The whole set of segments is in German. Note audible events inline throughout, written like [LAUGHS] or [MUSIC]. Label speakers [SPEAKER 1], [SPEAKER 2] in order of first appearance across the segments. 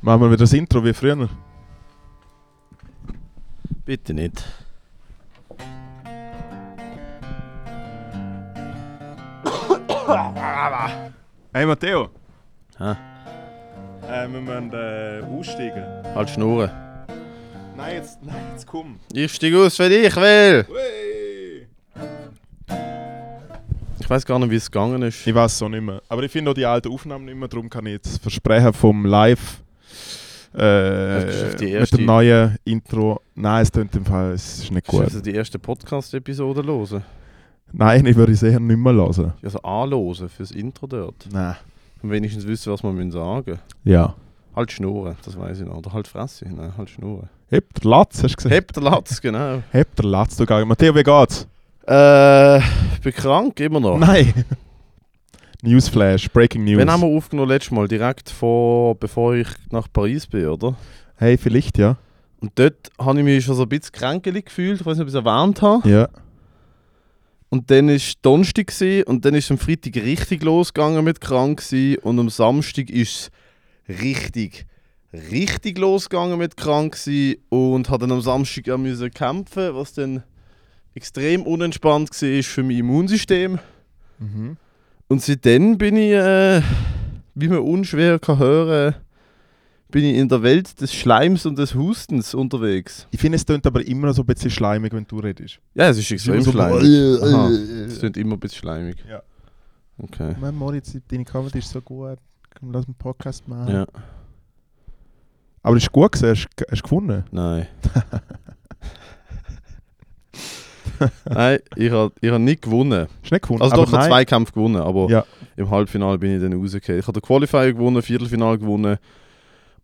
[SPEAKER 1] Machen wir wieder das Intro wie früher.
[SPEAKER 2] Bitte nicht.
[SPEAKER 1] Hey Matteo.
[SPEAKER 2] Hä?
[SPEAKER 1] Äh, wir müssen äh, aussteigen.
[SPEAKER 2] Halt Schnurren.
[SPEAKER 1] Nein, jetzt, nein, jetzt komm.
[SPEAKER 2] Ich steige aus, wenn ich will.
[SPEAKER 1] Ui.
[SPEAKER 2] Ich weiß gar nicht, wie es gegangen ist.
[SPEAKER 1] Ich weiß es auch nicht mehr. Aber ich finde auch die alten Aufnahmen nicht mehr, darum kann ich jetzt Versprechen vom Live äh,
[SPEAKER 2] die
[SPEAKER 1] mit dem neuen Intro. Nein, es klingt im Fall, es ist nicht
[SPEAKER 2] Gut.
[SPEAKER 1] gut.
[SPEAKER 2] Also die erste Podcast-Episode hören.
[SPEAKER 1] Nein, ich würde es eher nicht mehr hören.
[SPEAKER 2] Also anlosen fürs Intro dort.
[SPEAKER 1] Nein.
[SPEAKER 2] Und wenigstens wissen, was wir müssen sagen
[SPEAKER 1] Ja.
[SPEAKER 2] Halt Schnurren, das weiß ich noch. Oder halt Fresse. Nein, halt Schnurren.
[SPEAKER 1] Heb der Latz, hast du gesehen?
[SPEAKER 2] Heb der Latz, genau.
[SPEAKER 1] Heb der Latz, du Geiger. Matteo, wie geht's?
[SPEAKER 2] Äh, ich bin krank, immer noch.
[SPEAKER 1] Nein. Newsflash, Breaking News.
[SPEAKER 2] Wann haben wir aufgenommen letztes Mal? Direkt vor, bevor ich nach Paris bin, oder?
[SPEAKER 1] Hey, vielleicht, ja.
[SPEAKER 2] Und dort habe ich mich schon so ein bisschen kränkelig gefühlt. Ich weiß nicht, ob ich es erwähnt habe.
[SPEAKER 1] Ja.
[SPEAKER 2] Und dann war Donnerstag und dann ist am Freitag richtig losgegangen mit krank sein und am Samstag ist es richtig, richtig losgegangen mit krank sein und hat dann am Samstag auch müssen kämpfen, was dann extrem unentspannt war für mein Immunsystem.
[SPEAKER 1] Mhm.
[SPEAKER 2] Und seitdem bin ich, äh, wie man unschwer kann hören, bin ich in der Welt des Schleims und des Hustens unterwegs.
[SPEAKER 1] Ich finde, es klingt aber immer so ein bisschen schleimig, wenn du redest.
[SPEAKER 2] Ja, es ist extrem
[SPEAKER 1] so-
[SPEAKER 2] schleimig. Aha, es klingt immer ein bisschen schleimig.
[SPEAKER 1] Ja.
[SPEAKER 2] Okay.
[SPEAKER 1] Mein Moritz, deine Comedy ist so gut. Komm, lass einen Podcast machen.
[SPEAKER 2] Ja,
[SPEAKER 1] Aber es ist gut gewesen, hast du hast du gewonnen.
[SPEAKER 2] nein. [LAUGHS] [LAUGHS] nein, ich habe ich hab nicht gewonnen.
[SPEAKER 1] Hast nicht gewonnen?
[SPEAKER 2] Also doch, ich habe zwei Kämpfe gewonnen, aber
[SPEAKER 1] Ja.
[SPEAKER 2] im Halbfinale bin ich dann rausgekommen. Ich habe den Qualifier gewonnen, Viertelfinale gewonnen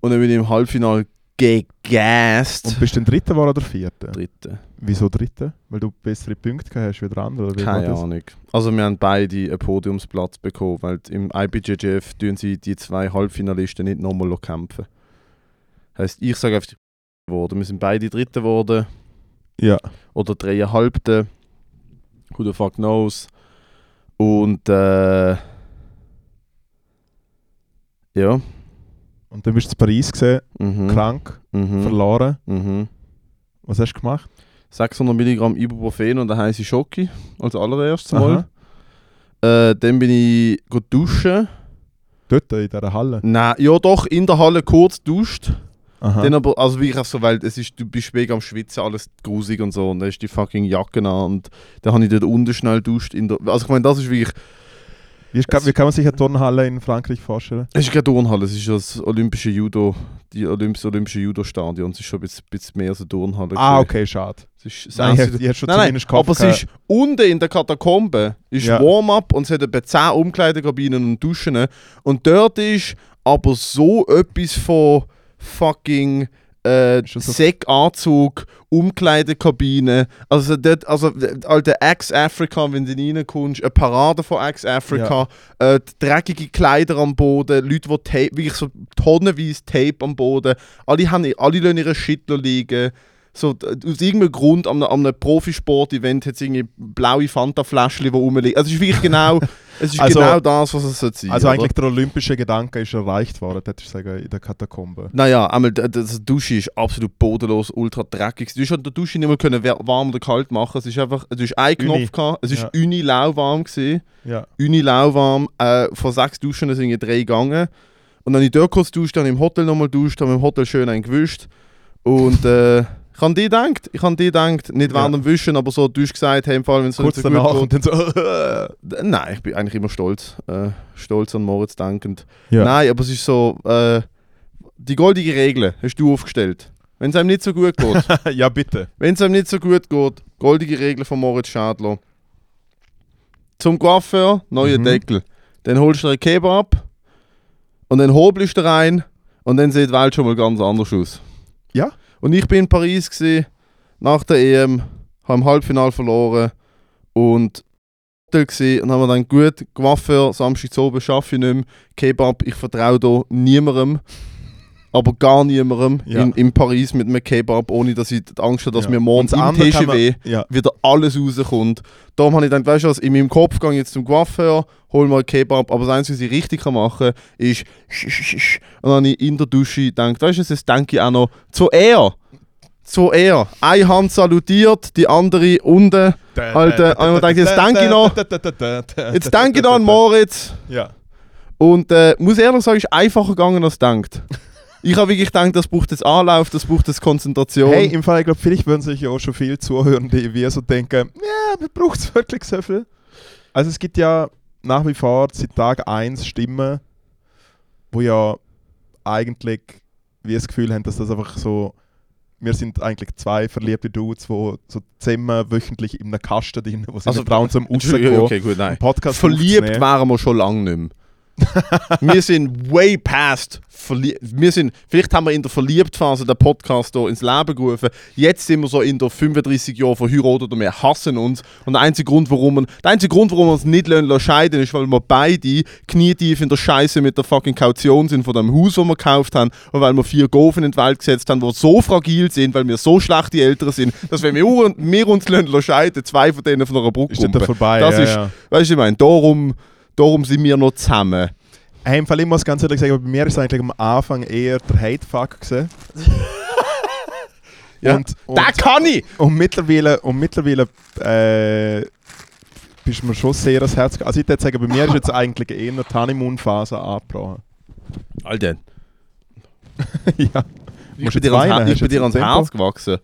[SPEAKER 2] und dann bin ich im Halbfinale gegast.
[SPEAKER 1] Und bist du ein Dritter geworden oder Vierter?
[SPEAKER 2] Dritte.
[SPEAKER 1] Wieso Dritter? Weil du bessere Punkte gehabt hast wie der andere? Oder
[SPEAKER 2] Keine
[SPEAKER 1] war?
[SPEAKER 2] Ahnung. Also wir haben beide einen Podiumsplatz bekommen, weil im IBJJF tun sie die zwei Halbfinalisten nicht nochmal kämpfen. Heißt, ich sage einfach. Wir sind beide Dritte geworden.
[SPEAKER 1] Ja.
[SPEAKER 2] Oder dreieinhalbte. Who the fuck knows. Und äh, ja.
[SPEAKER 1] Und dann bist du in Paris gesehen,
[SPEAKER 2] Mhm.
[SPEAKER 1] krank,
[SPEAKER 2] Mhm.
[SPEAKER 1] verloren.
[SPEAKER 2] Mhm.
[SPEAKER 1] Was hast du gemacht?
[SPEAKER 2] 600 Milligramm Ibuprofen und eine heiße Schocke als allererstes. Mal. Äh, dann bin ich duschen.
[SPEAKER 1] Dort in dieser Halle.
[SPEAKER 2] Nein, ja doch, in der Halle kurz duscht.
[SPEAKER 1] Aha.
[SPEAKER 2] Dann aber, also wirklich auch so, weil es ist, du bist mega am Schwitzen, alles grusig und so. Und dann ist die fucking Jacke an und dann habe ich dort unten schnell duscht. In der, also ich meine, das ist wirklich,
[SPEAKER 1] wie, ist, wie kann man sich eine Turnhalle in Frankreich vorstellen?
[SPEAKER 2] es ist keine Turnhalle, es ist das olympische Judo, die Olymp das olympische Judo-Stadion. Es ist schon ein bisschen, bisschen mehr als eine Turnhalle.
[SPEAKER 1] Ah, okay, schade.
[SPEAKER 2] Es ist, es
[SPEAKER 1] Nein, ich, ich schon
[SPEAKER 2] Nein, nein, aber es ist unten in der Katakombe ist
[SPEAKER 1] Ja.
[SPEAKER 2] Warm-up und es hat etwa 10 Umkleidekabinen und Duschen. Und dort ist aber so etwas von fucking äh, Säckanzug, Umkleidekabine. Also dort, also alte Ex-Africa, wenn du reinkommst, eine Parade von Ex-Africa, äh, dreckige Kleider am Boden, Leute, die Tape, wirklich so tonnenweise Tape am Boden. Alle, haben, alle lassen ihre Shit liegen. So, aus irgendeinem Grund an einem, an einem Profisport-Event hat es irgendwie blaue Fanta-Fläschchen, die rumliegen. Also es ist wirklich genau, [LAUGHS] es ist
[SPEAKER 1] Also-
[SPEAKER 2] genau das, was es sein
[SPEAKER 1] Also
[SPEAKER 2] oder?
[SPEAKER 1] eigentlich der olympische Gedanke ist erreicht worden, hättest du sagen, in der Katakombe.
[SPEAKER 2] Naja, einmal, das Dusche ist absolut bodenlos, ultra dreckig. Du hast an der Dusche nicht mehr können warm oder kalt machen. Es ist einfach, du hast einen. Knopf gehabt, es ist
[SPEAKER 1] Ja.
[SPEAKER 2] uni lauwarm gewesen.
[SPEAKER 1] Ja.
[SPEAKER 2] Uni lauwarm. Äh, von sechs Duschen sind ich drei gegangen. Und dann habe ich dort kurz duscht, dann im Hotel nochmal duscht, habe im Hotel schön einen gewischt. Und äh, ich habe dir gedacht, ich habe dir gedacht, nicht
[SPEAKER 1] Ja.
[SPEAKER 2] während dem Wischen, aber so, du hast gesagt, hey, im Fall, wenn es
[SPEAKER 1] Kurz
[SPEAKER 2] nicht so
[SPEAKER 1] danach
[SPEAKER 2] gut
[SPEAKER 1] und dann so.
[SPEAKER 2] geht. [LAUGHS] Nein, ich bin eigentlich immer stolz. Äh, stolz an Moritz denkend.
[SPEAKER 1] ja.
[SPEAKER 2] Nein, aber es ist so, äh, die goldige Regel hast du aufgestellt. Wenn es einem nicht so gut geht, [LAUGHS]
[SPEAKER 1] ja, bitte.
[SPEAKER 2] wenn es einem nicht so gut geht, goldige Regel von Moritz Schadler. Zum Coiffeur, neuer
[SPEAKER 1] Mhm.
[SPEAKER 2] Deckel. Dann holst du einen Kebab und dann hobelst du rein und dann sieht die Welt schon mal ganz anders aus.
[SPEAKER 1] Ja.
[SPEAKER 2] Und ich bin in Paris gewesen, nach der EM, habe im Halbfinale verloren und gewesen und haben wir dann gut Coiffeur, Samstag zu oben schaffe ich nicht mehr, Kebab, ich vertraue da niemandem. Aber gar niemandem
[SPEAKER 1] Ja.
[SPEAKER 2] in, in Paris mit einem Kebab, ohne dass ich die Angst habe, dass
[SPEAKER 1] Ja.
[SPEAKER 2] mir morgens im TGW
[SPEAKER 1] Ja,
[SPEAKER 2] wieder alles rauskommt. Darum habe ich gedacht, weißt du was, in meinem Kopf gehe ich jetzt zum Coiffeur, hol mal Kebab, aber das Einzige, was ich richtig kann machen kann, ist und dann habe ich in der Dusche gedacht, weißt du, das denke ich auch noch, zu er, zu er. Eine Hand salutiert, die andere unten. Alter, und ich denke, jetzt denke ich noch- Jetzt denke ich noch an [LAUGHS] Moritz
[SPEAKER 1] Ja.
[SPEAKER 2] und äh, muss ehrlich sagen, ist einfacher gegangen als denkt. Ich habe wirklich gedacht, das braucht jetzt Anlauf, das braucht jetzt Konzentration.
[SPEAKER 1] Hey, im Fall, ich glaube, vielleicht würden sich ja auch schon viele zuhören, die wie so denken, ja, man braucht es wirklich so viel. Also es gibt ja nach wie vor seit Tag 1 Stimmen, wo ja eigentlich wie das Gefühl haben, dass das einfach so, wir sind eigentlich zwei verliebte Dudes, die so zusammen wöchentlich in einem Kasten drin, wo sie
[SPEAKER 2] Also,
[SPEAKER 1] trauen zum Rausgehen,
[SPEAKER 2] okay, gut, nein.
[SPEAKER 1] Podcast
[SPEAKER 2] Verliebt wären wir schon lange nicht mehr. [LAUGHS] wir sind way past. Wir sind, vielleicht haben wir in der Verliebtphase den Podcast hier ins Leben gerufen. Jetzt sind wir so in der 35 Jahre verheiratet und wir hassen uns. Und der einzige Grund, warum wir, der einzige Grund, warum wir uns nicht lassen, scheiden ist, weil wir beide knietief in der Scheiße mit der fucking Kaution sind von dem Haus, das wir gekauft haben. Und weil wir vier Gofen in die Welt gesetzt haben, die so fragil sind, weil wir so schlechte Eltern sind, dass wenn wir, wir uns lassen scheiden, zwei von denen von einer Brücke
[SPEAKER 1] Ist vorbei?
[SPEAKER 2] Das
[SPEAKER 1] ja,
[SPEAKER 2] ist-
[SPEAKER 1] ja.
[SPEAKER 2] Weißt du, ich meine, darum, darum sind wir noch zusammen.
[SPEAKER 1] Hey, im Fall, ich muss ganz ehrlich sagen, bei mir ist eigentlich am Anfang eher der Hate-Fuck. [LAUGHS]
[SPEAKER 2] Ja.
[SPEAKER 1] Und, und,
[SPEAKER 2] Das kann ich!
[SPEAKER 1] und mittlerweile, und mittlerweile äh, bist mir schon sehr ans Herz. Also ich würde sagen, bei mir ist jetzt eigentlich eher die Honeymoon-Phase angebrochen.
[SPEAKER 2] Alter, [LAUGHS]
[SPEAKER 1] ja.
[SPEAKER 2] ich bin
[SPEAKER 1] du
[SPEAKER 2] dir ans, ich
[SPEAKER 1] du
[SPEAKER 2] bin dir Herz gewachsen.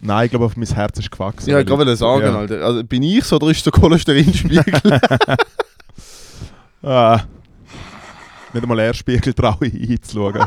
[SPEAKER 1] Nein, ich glaube, auf mein Herz ist gewachsen.
[SPEAKER 2] Ja, ich wollte sagen,
[SPEAKER 1] ja.
[SPEAKER 2] Alter. Also, bin ich so oder ist der Cholesterinspiegel? [LAUGHS] [LAUGHS]
[SPEAKER 1] Ah. Nicht einmal Erdspiegel traue ich einzuschauen. [LAUGHS]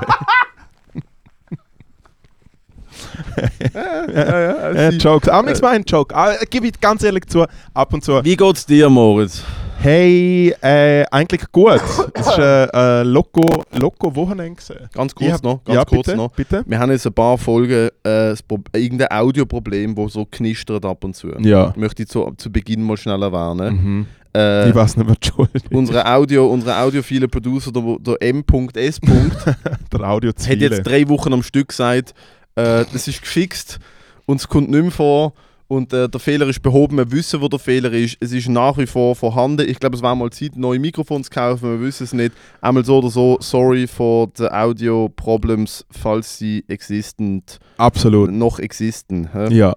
[SPEAKER 2] ja, ja,
[SPEAKER 1] äh,
[SPEAKER 2] sie-
[SPEAKER 1] Jokes. Ah, nichts mein Joke. Ah, gebe ich ganz ehrlich zu, ab und zu.
[SPEAKER 2] Wie geht's dir, Moritz?
[SPEAKER 1] Hey, äh, eigentlich gut. Es ist äh, äh, Loco, Loco Wochenende.
[SPEAKER 2] Ganz
[SPEAKER 1] Ich
[SPEAKER 2] kurz
[SPEAKER 1] hab-
[SPEAKER 2] noch, ganz
[SPEAKER 1] ja,
[SPEAKER 2] kurz
[SPEAKER 1] bitte,
[SPEAKER 2] noch.
[SPEAKER 1] bitte.
[SPEAKER 2] Wir haben jetzt ein paar Folgen äh, das Pro- irgendein Audioproblem, wo so knistert ab und zu.
[SPEAKER 1] Ja.
[SPEAKER 2] Möchte ich zu, zu Beginn mal schnell erwähnen.
[SPEAKER 1] Mhm.
[SPEAKER 2] Äh,
[SPEAKER 1] Ich weiß nicht, die schuld
[SPEAKER 2] unsere Audio, unsere audiophile Producer, der, der M.S. [LAUGHS]
[SPEAKER 1] Der Audio
[SPEAKER 2] hat jetzt drei Wochen am Stück gesagt, äh, das ist gefixt und es kommt nicht mehr vor und äh, der Fehler ist behoben. Wir wissen, wo der Fehler ist. Es ist nach wie vor vorhanden. Ich glaube, es war mal Zeit, neue Mikrofone zu kaufen. Wir wissen es nicht. Einmal so oder so, sorry for the audio problems, falls sie existent,
[SPEAKER 1] Absolut.
[SPEAKER 2] noch existen. hä?
[SPEAKER 1] Ja.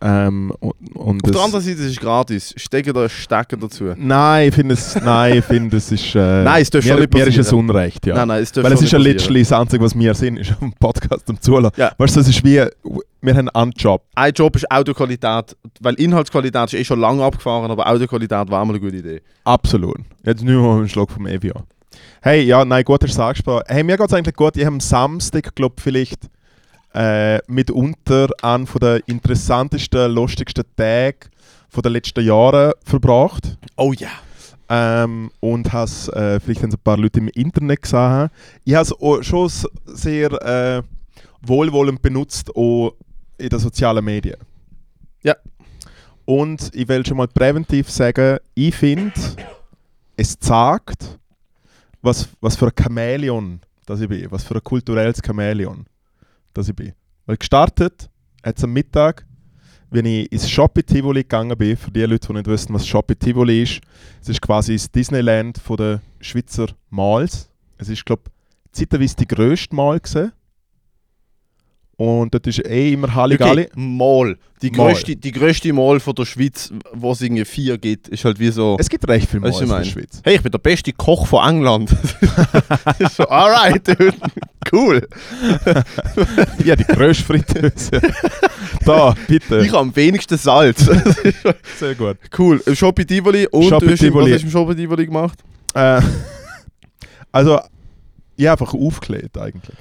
[SPEAKER 1] Ähm, und, und
[SPEAKER 2] Auf der anderen Seite ist es gratis. Stecke da Stecker dazu.
[SPEAKER 1] Nein, ich finde es, nein, ich finde es ist. Äh, [LAUGHS]
[SPEAKER 2] Nein, es darf
[SPEAKER 1] mir, mir ist es. Unrecht, ja.
[SPEAKER 2] Nein, nein, es
[SPEAKER 1] Weil es ist ja literally das Einzige, was wir sind, ist [LAUGHS] dem Podcast am Zulassen.
[SPEAKER 2] Ja.
[SPEAKER 1] Weißt du, das ist wie, wir haben einen Job.
[SPEAKER 2] Ein Job ist Audioqualität, weil Inhaltsqualität ist eh schon lange abgefahren, aber Audioqualität war immer eine gute Idee.
[SPEAKER 1] Absolut. Jetzt nicht mal einen Schluck vom Evian. Hey, ja, nein, gut, hast du es angesprochen. Hey, mir geht es eigentlich gut. Ich habe am Samstag, glaube vielleicht äh, mitunter einen der interessantesten, lustigsten Tage den letzten Jahren verbracht.
[SPEAKER 2] Oh ja.
[SPEAKER 1] Ähm, und has äh, vielleicht haben es ein paar Leute im Internet gesehen. Ich habe es schon sehr äh, wohlwollend benutzt, auch in den sozialen Medien.
[SPEAKER 2] Ja.
[SPEAKER 1] Und ich will schon mal präventiv sagen, ich finde, es zeigt, was, was für ein Chamäleon das ich bin, was für ein kulturelles Chamäleon das ich bin. Weil gestartet hat es am Mittag, wenn ich ins Shopping Tivoli gegangen bin, für die Leute, die nicht wissen, was Shopping Tivoli ist, es ist quasi das Disneyland der Schweizer Malls. Es ist, glaube ich, zeitweise die grösste Mal gewesen. Und dort ist eh immer Halligalli.
[SPEAKER 2] Okay, Mall. Die
[SPEAKER 1] Mall.
[SPEAKER 2] grösste, die grösste Mall von der Schweiz, wo es irgendwie vier gibt, ist halt wie so.
[SPEAKER 1] Es gibt recht viele Malls in der? Schweiz.
[SPEAKER 2] Hey, ich bin der beste Koch von England. [LAUGHS] so, alright, dude. Cool. [LAUGHS]
[SPEAKER 1] Ja, die grösste Fritteuse. da, bitte.
[SPEAKER 2] Ich habe am wenigsten Salz. [LAUGHS]
[SPEAKER 1] Sehr gut.
[SPEAKER 2] cool. Shopping Tivoli und
[SPEAKER 1] Shopping Tivoli.
[SPEAKER 2] was hast du im Shopping Tivoli gemacht?
[SPEAKER 1] Äh, also, ich habe einfach aufgelegt eigentlich.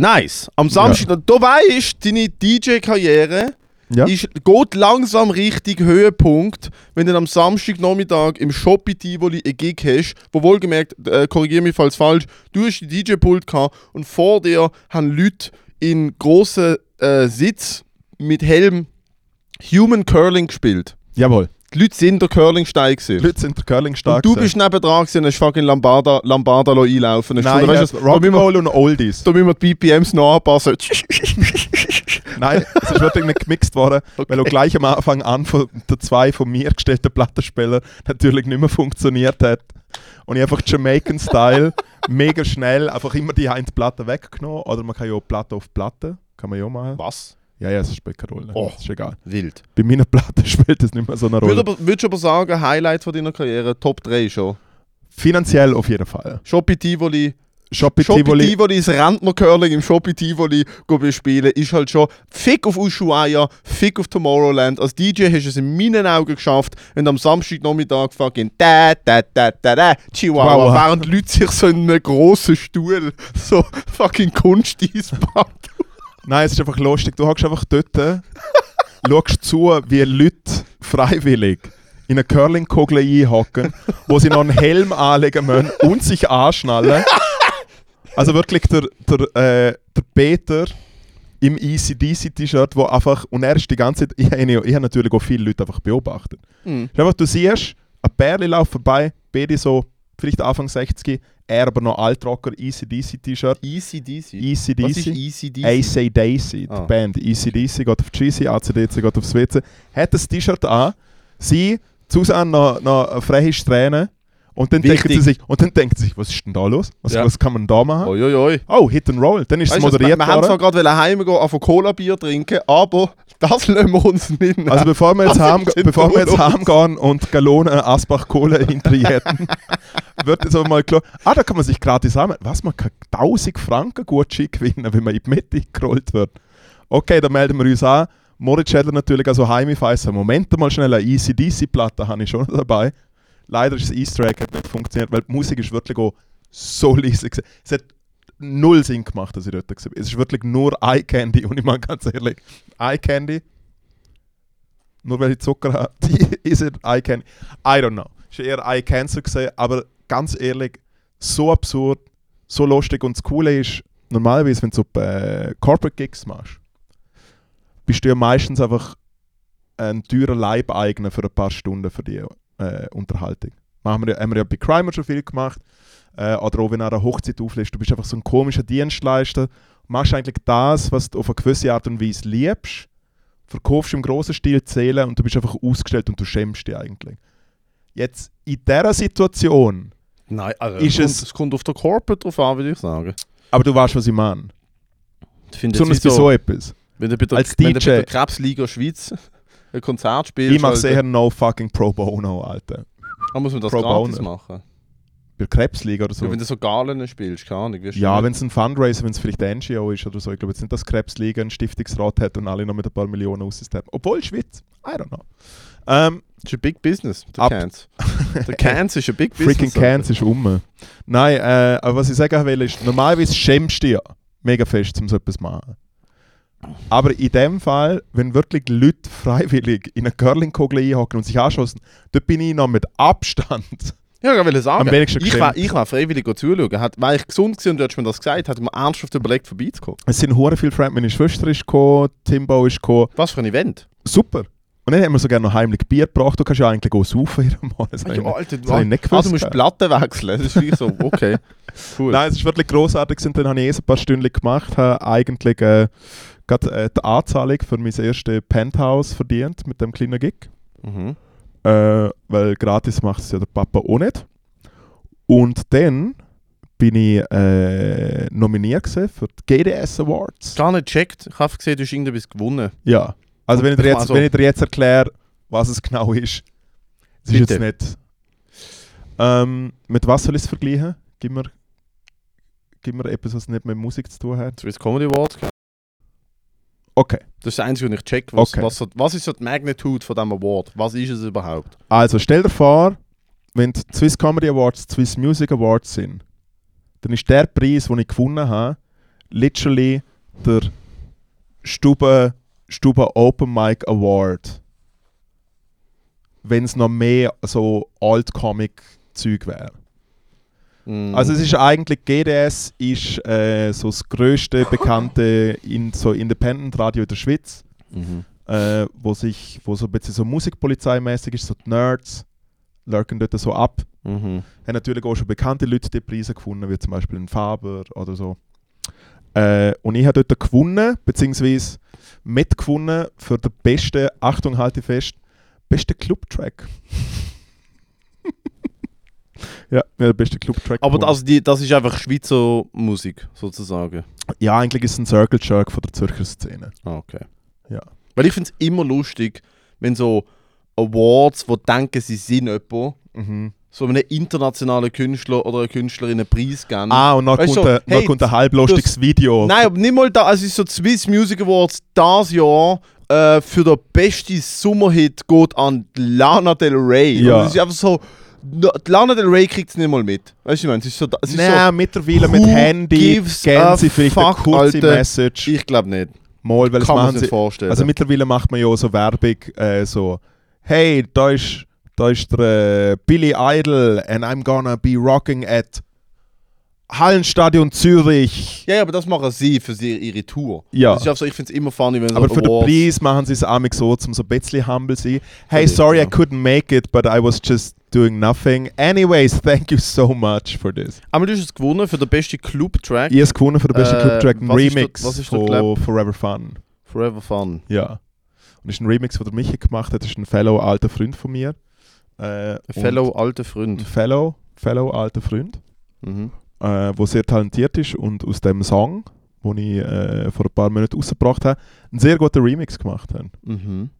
[SPEAKER 2] Nice. Am Samstag, da weißt deine DJ-Karriere
[SPEAKER 1] Ja.
[SPEAKER 2] ist, geht langsam richtig Höhepunkt, wenn du am Samstagnachmittag im Shopping Tivoli einen Gig hast, wo wohlgemerkt, äh, korrigiere mich falls falsch, du hast die DJ-Pult gehabt und vor dir haben Leute in grossen äh, Sitz mit Helm Human Curling gespielt.
[SPEAKER 1] Jawohl.
[SPEAKER 2] Die Leute sind der Curlingsteig gewesen.
[SPEAKER 1] Die Leute sind der Curling stark.
[SPEAKER 2] Und du bist neben dran gewesen und hast fucking Lambada, Lambada einlaufen.
[SPEAKER 1] Nein, weißt
[SPEAKER 2] wir,
[SPEAKER 1] Rock'n'Roll und Oldies.
[SPEAKER 2] da müssen wir die BPMs noch anpassen. [LAUGHS]
[SPEAKER 1] Nein, es ist wirklich nicht gemixt worden, weil auch gleich am Anfang an von der zwei von mir gestellten Plattenspieler natürlich nicht mehr funktioniert hat. Und ich einfach Jamaican-Style [LAUGHS] mega schnell einfach immer die eine Platte weggenommen. Oder man kann ja auch Platte auf Platte, kann man ja machen.
[SPEAKER 2] Was?
[SPEAKER 1] Ja, ja, es spielt keine Rolle.
[SPEAKER 2] Oh.
[SPEAKER 1] Ist egal.
[SPEAKER 2] Wild.
[SPEAKER 1] Bei meiner Platte [LAUGHS] spielt das nicht mehr so eine Rolle.
[SPEAKER 2] Würdest du aber sagen, Highlight von deiner Karriere, Top 3 schon?
[SPEAKER 1] Finanziell auf jeden Fall.
[SPEAKER 2] Shopee Tivoli,
[SPEAKER 1] Shopee Tivoli.
[SPEAKER 2] Tivoli, das Rentner-Curling im Shopee Tivoli go bespielen, ist halt schon Fick auf Ushuaia, Fick auf Tomorrowland. Als DJ hast du es in meinen Augen geschafft, wenn du am Samstagnachmittag fucking da da da da da Chihuahua,
[SPEAKER 1] Wow.
[SPEAKER 2] während Leute sich so in einem grossen Stuhl so fucking Kunst einbauen.
[SPEAKER 1] Nein, es ist einfach lustig. Du hockst einfach dort, [LAUGHS] schaust zu, wie Leute freiwillig in eine Curling-Kugel einhocken, wo sie noch einen Helm anlegen müssen und sich anschnallen. Also wirklich der, der, äh, der Peter im ECDC-T-Shirt, wo einfach, und er ist die ganze Zeit, ich, habe ihn- ich habe natürlich auch viele Leute einfach beobachtet.
[SPEAKER 2] Mhm.
[SPEAKER 1] Einfach, du siehst, ein Bärli läuft vorbei, beide so, vielleicht Anfang 60, er aber noch Altrocker, ECDC-T-Shirt.
[SPEAKER 2] Easy DC.
[SPEAKER 1] ECDC.
[SPEAKER 2] Was ist Easy DC?
[SPEAKER 1] AC Daisy,
[SPEAKER 2] Ah.
[SPEAKER 1] die Band. ECDC geht auf Cheesy, ACDC geht aufs WC. Hat das T-Shirt an, sie, Susanne noch, noch freie Tränen und dann,
[SPEAKER 2] Wichtig.
[SPEAKER 1] denken sie sich, und dann sie sich, was ist denn da los? Was,
[SPEAKER 2] Ja.
[SPEAKER 1] was kann man da machen?
[SPEAKER 2] Oi, oi, oi.
[SPEAKER 1] Oh, Hit and Roll. Dann ist es
[SPEAKER 2] wir,
[SPEAKER 1] moderiert
[SPEAKER 2] wir haben zwar gerade heimgehen, auf Cola-Bier trinken, aber das lassen wir uns nicht.
[SPEAKER 1] Also bevor wir jetzt, heim, bevor wir jetzt heimgehen und Gallone Asbach Kohle hinterjäten, [LAUGHS] wird jetzt aber mal klar, ah, da kann man sich gratis haben. Was, man kann 1000 Franken Gutschein gewinnen, wenn man in die Mitte gerollt wird. Okay, dann melden wir uns an. Moritz Schädler natürlich also heimifeissen. Moment mal schnell, eine ECDC-Platte habe ich schon dabei. Leider ist das Easter Egg hat nicht funktioniert, weil die Musik ist wirklich auch so leise gewesen. Es hat null Sinn gemacht, dass ich dort war. Es ist wirklich nur Eye Candy und ich meine ganz ehrlich, Eye Candy, nur weil ich Zucker habe, [LAUGHS] ist es Eye Candy. I don't know. Es war eher Eye Cancer gesehen, aber ganz ehrlich, so absurd, so lustig und das Coole ist, normalerweise, wenn du so äh, Corporate Gigs machst, bist du ja meistens einfach ein teurer Leibeigner für ein paar Stunden für die äh, Unterhaltung. Machen wir, ja- haben wir ja bei Crimer schon viel gemacht. Äh, oder auch wenn du an einer Hochzeit auflässt, du bist einfach so ein komischer Dienstleister, machst eigentlich das, was du auf eine gewisse Art und Weise liebst, verkaufst im grossen Stil Zählen und du bist einfach ausgestellt und du schämst dich eigentlich. Jetzt in dieser Situation,
[SPEAKER 2] Nein, also
[SPEAKER 1] Ist
[SPEAKER 2] es, kommt,
[SPEAKER 1] es-
[SPEAKER 2] kommt auf der Corporate drauf an, würde ich sagen.
[SPEAKER 1] aber du weißt, was ich meine. Besonders bei so etwas.
[SPEAKER 2] wenn du bei der,
[SPEAKER 1] als
[SPEAKER 2] wenn du bei
[SPEAKER 1] DJ.
[SPEAKER 2] der Krebsliga Schweiz ein Konzert spielst,
[SPEAKER 1] Ich mache sehr no fucking pro bono, Alter.
[SPEAKER 2] dann muss man das
[SPEAKER 1] Pro
[SPEAKER 2] gratis
[SPEAKER 1] Bono.
[SPEAKER 2] machen.
[SPEAKER 1] Bei Krebsliga oder so.
[SPEAKER 2] Ja, wenn du so Galen spielst, keine Ahnung.
[SPEAKER 1] Ja, wenn es ein Fundraiser, wenn es vielleicht ein NGO ist oder so. Ich glaube jetzt nicht, dass Krebsliga einen Stiftungsrat hat und alle noch mit ein paar Millionen aussystem. Obwohl Schweiz. I don't know. Ähm,
[SPEAKER 2] Das ist ein Big Business, der Cans. Der [LAUGHS] Cans ist ein Big Business.
[SPEAKER 1] freaking Cans ist um. Nein, äh, aber was ich sagen will, ist, normalerweise schämst du dich ja mega fest, um so etwas zu machen. Aber in dem Fall, wenn wirklich Leute freiwillig in eine Curling-Kugel einhocken und sich anschossen, dort bin ich noch mit Abstand.
[SPEAKER 2] Ja, ich will sagen.
[SPEAKER 1] Am wenigsten
[SPEAKER 2] Ich war, ich war freiwillig zuschauen. Hat, war ich gesund gewesen und du hättest mir das gesagt, hätte ich mir ernsthaft überlegt, vorbeizukommen.
[SPEAKER 1] Es sind hure viele Freunde. Meine Schwester ist gekommen, Timbo ist gekommen.
[SPEAKER 2] Was für ein Event.
[SPEAKER 1] Super. Und dann haben wir sogar noch heimlich Bier gebracht. Du kannst ja eigentlich auch saufen einem Monat. Das ich
[SPEAKER 2] Ja,
[SPEAKER 1] nicht-
[SPEAKER 2] Alter,
[SPEAKER 1] das ich nicht
[SPEAKER 2] ah, du
[SPEAKER 1] gewusst,
[SPEAKER 2] musst
[SPEAKER 1] gell?
[SPEAKER 2] Platten wechseln. Das ist wie so, okay. [LAUGHS] Cool.
[SPEAKER 1] Nein, es ist wirklich großartig. Und dann habe ich erst ein paar Stunden gemacht, habe eigentlich äh, gerade äh, die Anzahlung für mein erstes Penthouse verdient mit dem kleinen Gig.
[SPEAKER 2] Mhm.
[SPEAKER 1] Äh, weil gratis macht es ja der Papa auch nicht. Und dann bin ich äh, nominiert für die GDS Awards.
[SPEAKER 2] Gar nicht gecheckt. Ich habe gesehen, du hast irgendetwas gewonnen.
[SPEAKER 1] Ja. Also wenn ich, dir jetzt,
[SPEAKER 2] also-
[SPEAKER 1] wenn ich dir jetzt erkläre, was es genau ist, es ist jetzt nicht. Ähm, mit was soll ich es vergleichen? Gib mir, gib mir etwas, was nicht mit Musik zu tun hat.
[SPEAKER 2] Swiss Comedy Awards.
[SPEAKER 1] Okay.
[SPEAKER 2] Das ist das Einzige, was ich check. Was,
[SPEAKER 1] Okay.
[SPEAKER 2] was, was ist so die Magnitude von diesem Award? Was ist es überhaupt?
[SPEAKER 1] Also stell dir vor, wenn die Swiss Comedy Awards die Swiss Music Awards sind, dann ist der Preis, den ich gewonnen habe, literally der Stube, Stube Open Mic Award. Wenn es noch mehr so Alt-Comic-Zeug wäre.
[SPEAKER 2] Mm.
[SPEAKER 1] Also es ist eigentlich, GDS ist äh, so das grösste [LAUGHS] bekannte in, so Independent Radio in der Schweiz.
[SPEAKER 2] Mhm.
[SPEAKER 1] äh, wo, sich, wo so ein bisschen so Musikpolizeimäßig ist, so die Nerds lurken dort so ab.
[SPEAKER 2] Mhm.
[SPEAKER 1] Haben natürlich auch schon bekannte Leute die Preise gewonnen, wie zum Beispiel ein Faber oder so. Äh, und ich habe dort gewonnen, beziehungsweise mitgewonnen für den besten, Achtung, halte fest, besten Club-Track. [LAUGHS] ja, der beste Club-Track.
[SPEAKER 2] Aber die, das ist einfach Schweizer Musik, sozusagen.
[SPEAKER 1] ja, eigentlich ist es ein Circle Jerk von der Zürcher Szene.
[SPEAKER 2] Ah, okay.
[SPEAKER 1] Ja.
[SPEAKER 2] Weil ich finde es immer lustig, wenn so Awards, wo denken, sie sind jemand,
[SPEAKER 1] Mhm.
[SPEAKER 2] so einem internationalen Künstler oder einer Künstlerin einen Preis geben.
[SPEAKER 1] Ah, und dann
[SPEAKER 2] Weißt
[SPEAKER 1] kommt,
[SPEAKER 2] du,
[SPEAKER 1] ein,
[SPEAKER 2] hey,
[SPEAKER 1] kommt ein halblustiges Video.
[SPEAKER 2] Nein, aber nicht mal da. Also es ist so die Swiss Music Awards das Jahr äh, für den besten Sommerhit geht an Lana Del Rey.
[SPEAKER 1] Ja.
[SPEAKER 2] Und es ist einfach so. Lana Del Rey kriegt es nicht mal mit. Weißt du, ich meine, es ist so. Es ist
[SPEAKER 1] Nein, mittlerweile mit Handy geben sie vielleicht eine
[SPEAKER 2] fuck,
[SPEAKER 1] kurze
[SPEAKER 2] Alter?
[SPEAKER 1] Message.
[SPEAKER 2] so, ich glaube nicht.
[SPEAKER 1] Mal, weil
[SPEAKER 2] Kann man sich vorstellen.
[SPEAKER 1] Also mittlerweile macht man ja auch so Werbung, äh, so Hey, da ist, da ist der äh, Billy Idol and I'm gonna be rocking at Hallenstadion Zürich.
[SPEAKER 2] ja, ja, aber das machen sie für sie, ihre Tour.
[SPEAKER 1] Ja.
[SPEAKER 2] Das ist einfach so, ich finde es immer funny, wenn so
[SPEAKER 1] Aber für den Preis machen sie es amig so, um so ein bisschen humble zu sein. Hey, sorry,
[SPEAKER 2] ja.
[SPEAKER 1] I couldn't make it, but I was just doing nothing. Anyways, [LAUGHS] thank you so much for this.
[SPEAKER 2] Aber du hast es gewonnen für den besten Club-Track.
[SPEAKER 1] Ich habe es gewonnen für den besten
[SPEAKER 2] Äh,
[SPEAKER 1] Club-Track, ein
[SPEAKER 2] ist
[SPEAKER 1] Remix
[SPEAKER 2] ist
[SPEAKER 1] von? Forever Fun.
[SPEAKER 2] Forever Fun.
[SPEAKER 1] Ja. Und ist ein Remix, den der Michi gemacht hat. Das ist ein Fellow alter Freund von mir. Äh,
[SPEAKER 2] Fellow alter
[SPEAKER 1] Ein
[SPEAKER 2] Freund.
[SPEAKER 1] Fellow, Fellow alter Freund,
[SPEAKER 2] Mhm.
[SPEAKER 1] Äh, der sehr talentiert ist und aus dem Song, den ich äh, vor ein paar Monaten rausgebracht habe, einen sehr guten Remix gemacht hat.
[SPEAKER 2] Mhm.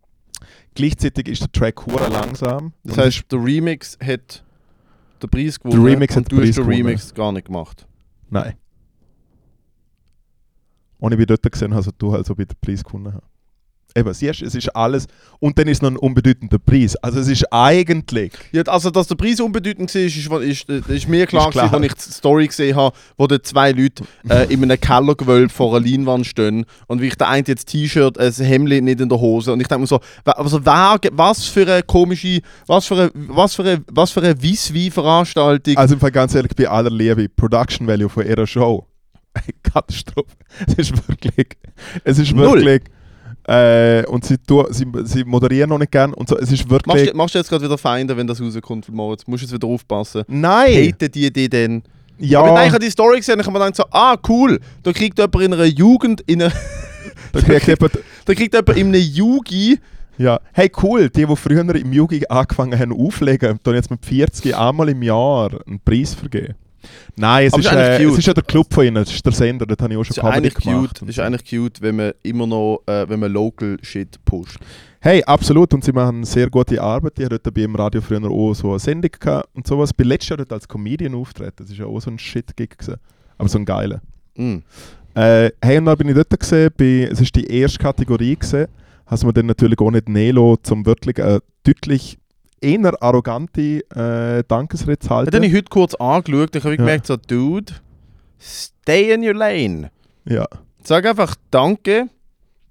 [SPEAKER 1] Gleichzeitig ist der Track hure langsam.
[SPEAKER 2] Das heißt, der Remix hat den Preis gewonnen.
[SPEAKER 1] Remix
[SPEAKER 2] und du hast den
[SPEAKER 1] gewonnen.
[SPEAKER 2] Remix gar nicht gemacht.
[SPEAKER 1] Nein. Und ich bin dort gesehen, also du halt so bei den Preis gewonnen hast. Eben, siehst du, es ist alles. Und dann ist noch ein unbedeutender Preis. Also es ist eigentlich.
[SPEAKER 2] Ja, also, dass der Preis unbedeutend war, ist, ist, ist, ist mir klar,
[SPEAKER 1] Ist klar.
[SPEAKER 2] gewesen, als ich die Story gesehen habe, wo da zwei Leute äh, [LAUGHS] in einem Kellergewölbe vor einer Leinwand stehen und wie ich der eine jetzt T-Shirt, ein Hemd nicht in der Hose und ich denke mir so, also, wer, was für eine komische, was für eine, was für eine, was für eine Wiss-Wie-Veranstaltung.
[SPEAKER 1] Also im Fall ganz ehrlich, bei aller Liebe, Production Value von ihrer Show. [LAUGHS] Katastrophe. Es ist wirklich. Es ist
[SPEAKER 2] Null.
[SPEAKER 1] wirklich. Äh, und sie, tu, sie, sie moderieren noch nicht gern und so. Es ist
[SPEAKER 2] Machst,
[SPEAKER 1] wirklich.
[SPEAKER 2] du- machst du jetzt gerade wieder Feinde, wenn das rauskommt, Moritz? Musst du jetzt wieder aufpassen.
[SPEAKER 1] Nein!
[SPEAKER 2] Haten die die denn?
[SPEAKER 1] ja,
[SPEAKER 2] Aber wenn ich die Story gesehen habe, kann man dann so, ah cool, da kriegt jemand in einer Jugend, in einer, [LAUGHS]
[SPEAKER 1] da kriegt jemand,
[SPEAKER 2] da kriegt jemand in einem Jugi,
[SPEAKER 1] ja. Hey cool, die, die früher im Jugend angefangen haben auflegen, tun jetzt mit 40 einmal im Jahr einen Preis vergeben. Nein, es ist,
[SPEAKER 2] ist
[SPEAKER 1] äh, es ist ja der Club von ihnen, es ist der Sender, dort habe ich auch schon Comedy gemacht.
[SPEAKER 2] cute, ist eigentlich cute, wenn man immer noch, äh, wenn man Local Shit pusht.
[SPEAKER 1] Hey, absolut. Und sie machen sehr gute Arbeit. Die haben dort bei im Radio früher auch so eine Sendung gehabt und sowas. Bin letztes Jahr dort als Comedian auftreten. Das ist ja auch so ein Shit-Gig gewesen. Aber so ein geiler.
[SPEAKER 2] Mm.
[SPEAKER 1] Äh, hey, und dann bin ich dort gesehen, es ist die erste Kategorie gesehen. Hast mir dann natürlich auch nicht Nelo zum wirklich äh, deutlich eher arrogante äh, Dankesrede halten.
[SPEAKER 2] habe ich heute kurz angeschaut und habe
[SPEAKER 1] Ja.
[SPEAKER 2] gemerkt, so, Dude, stay in your lane.
[SPEAKER 1] ja,
[SPEAKER 2] Sag einfach Danke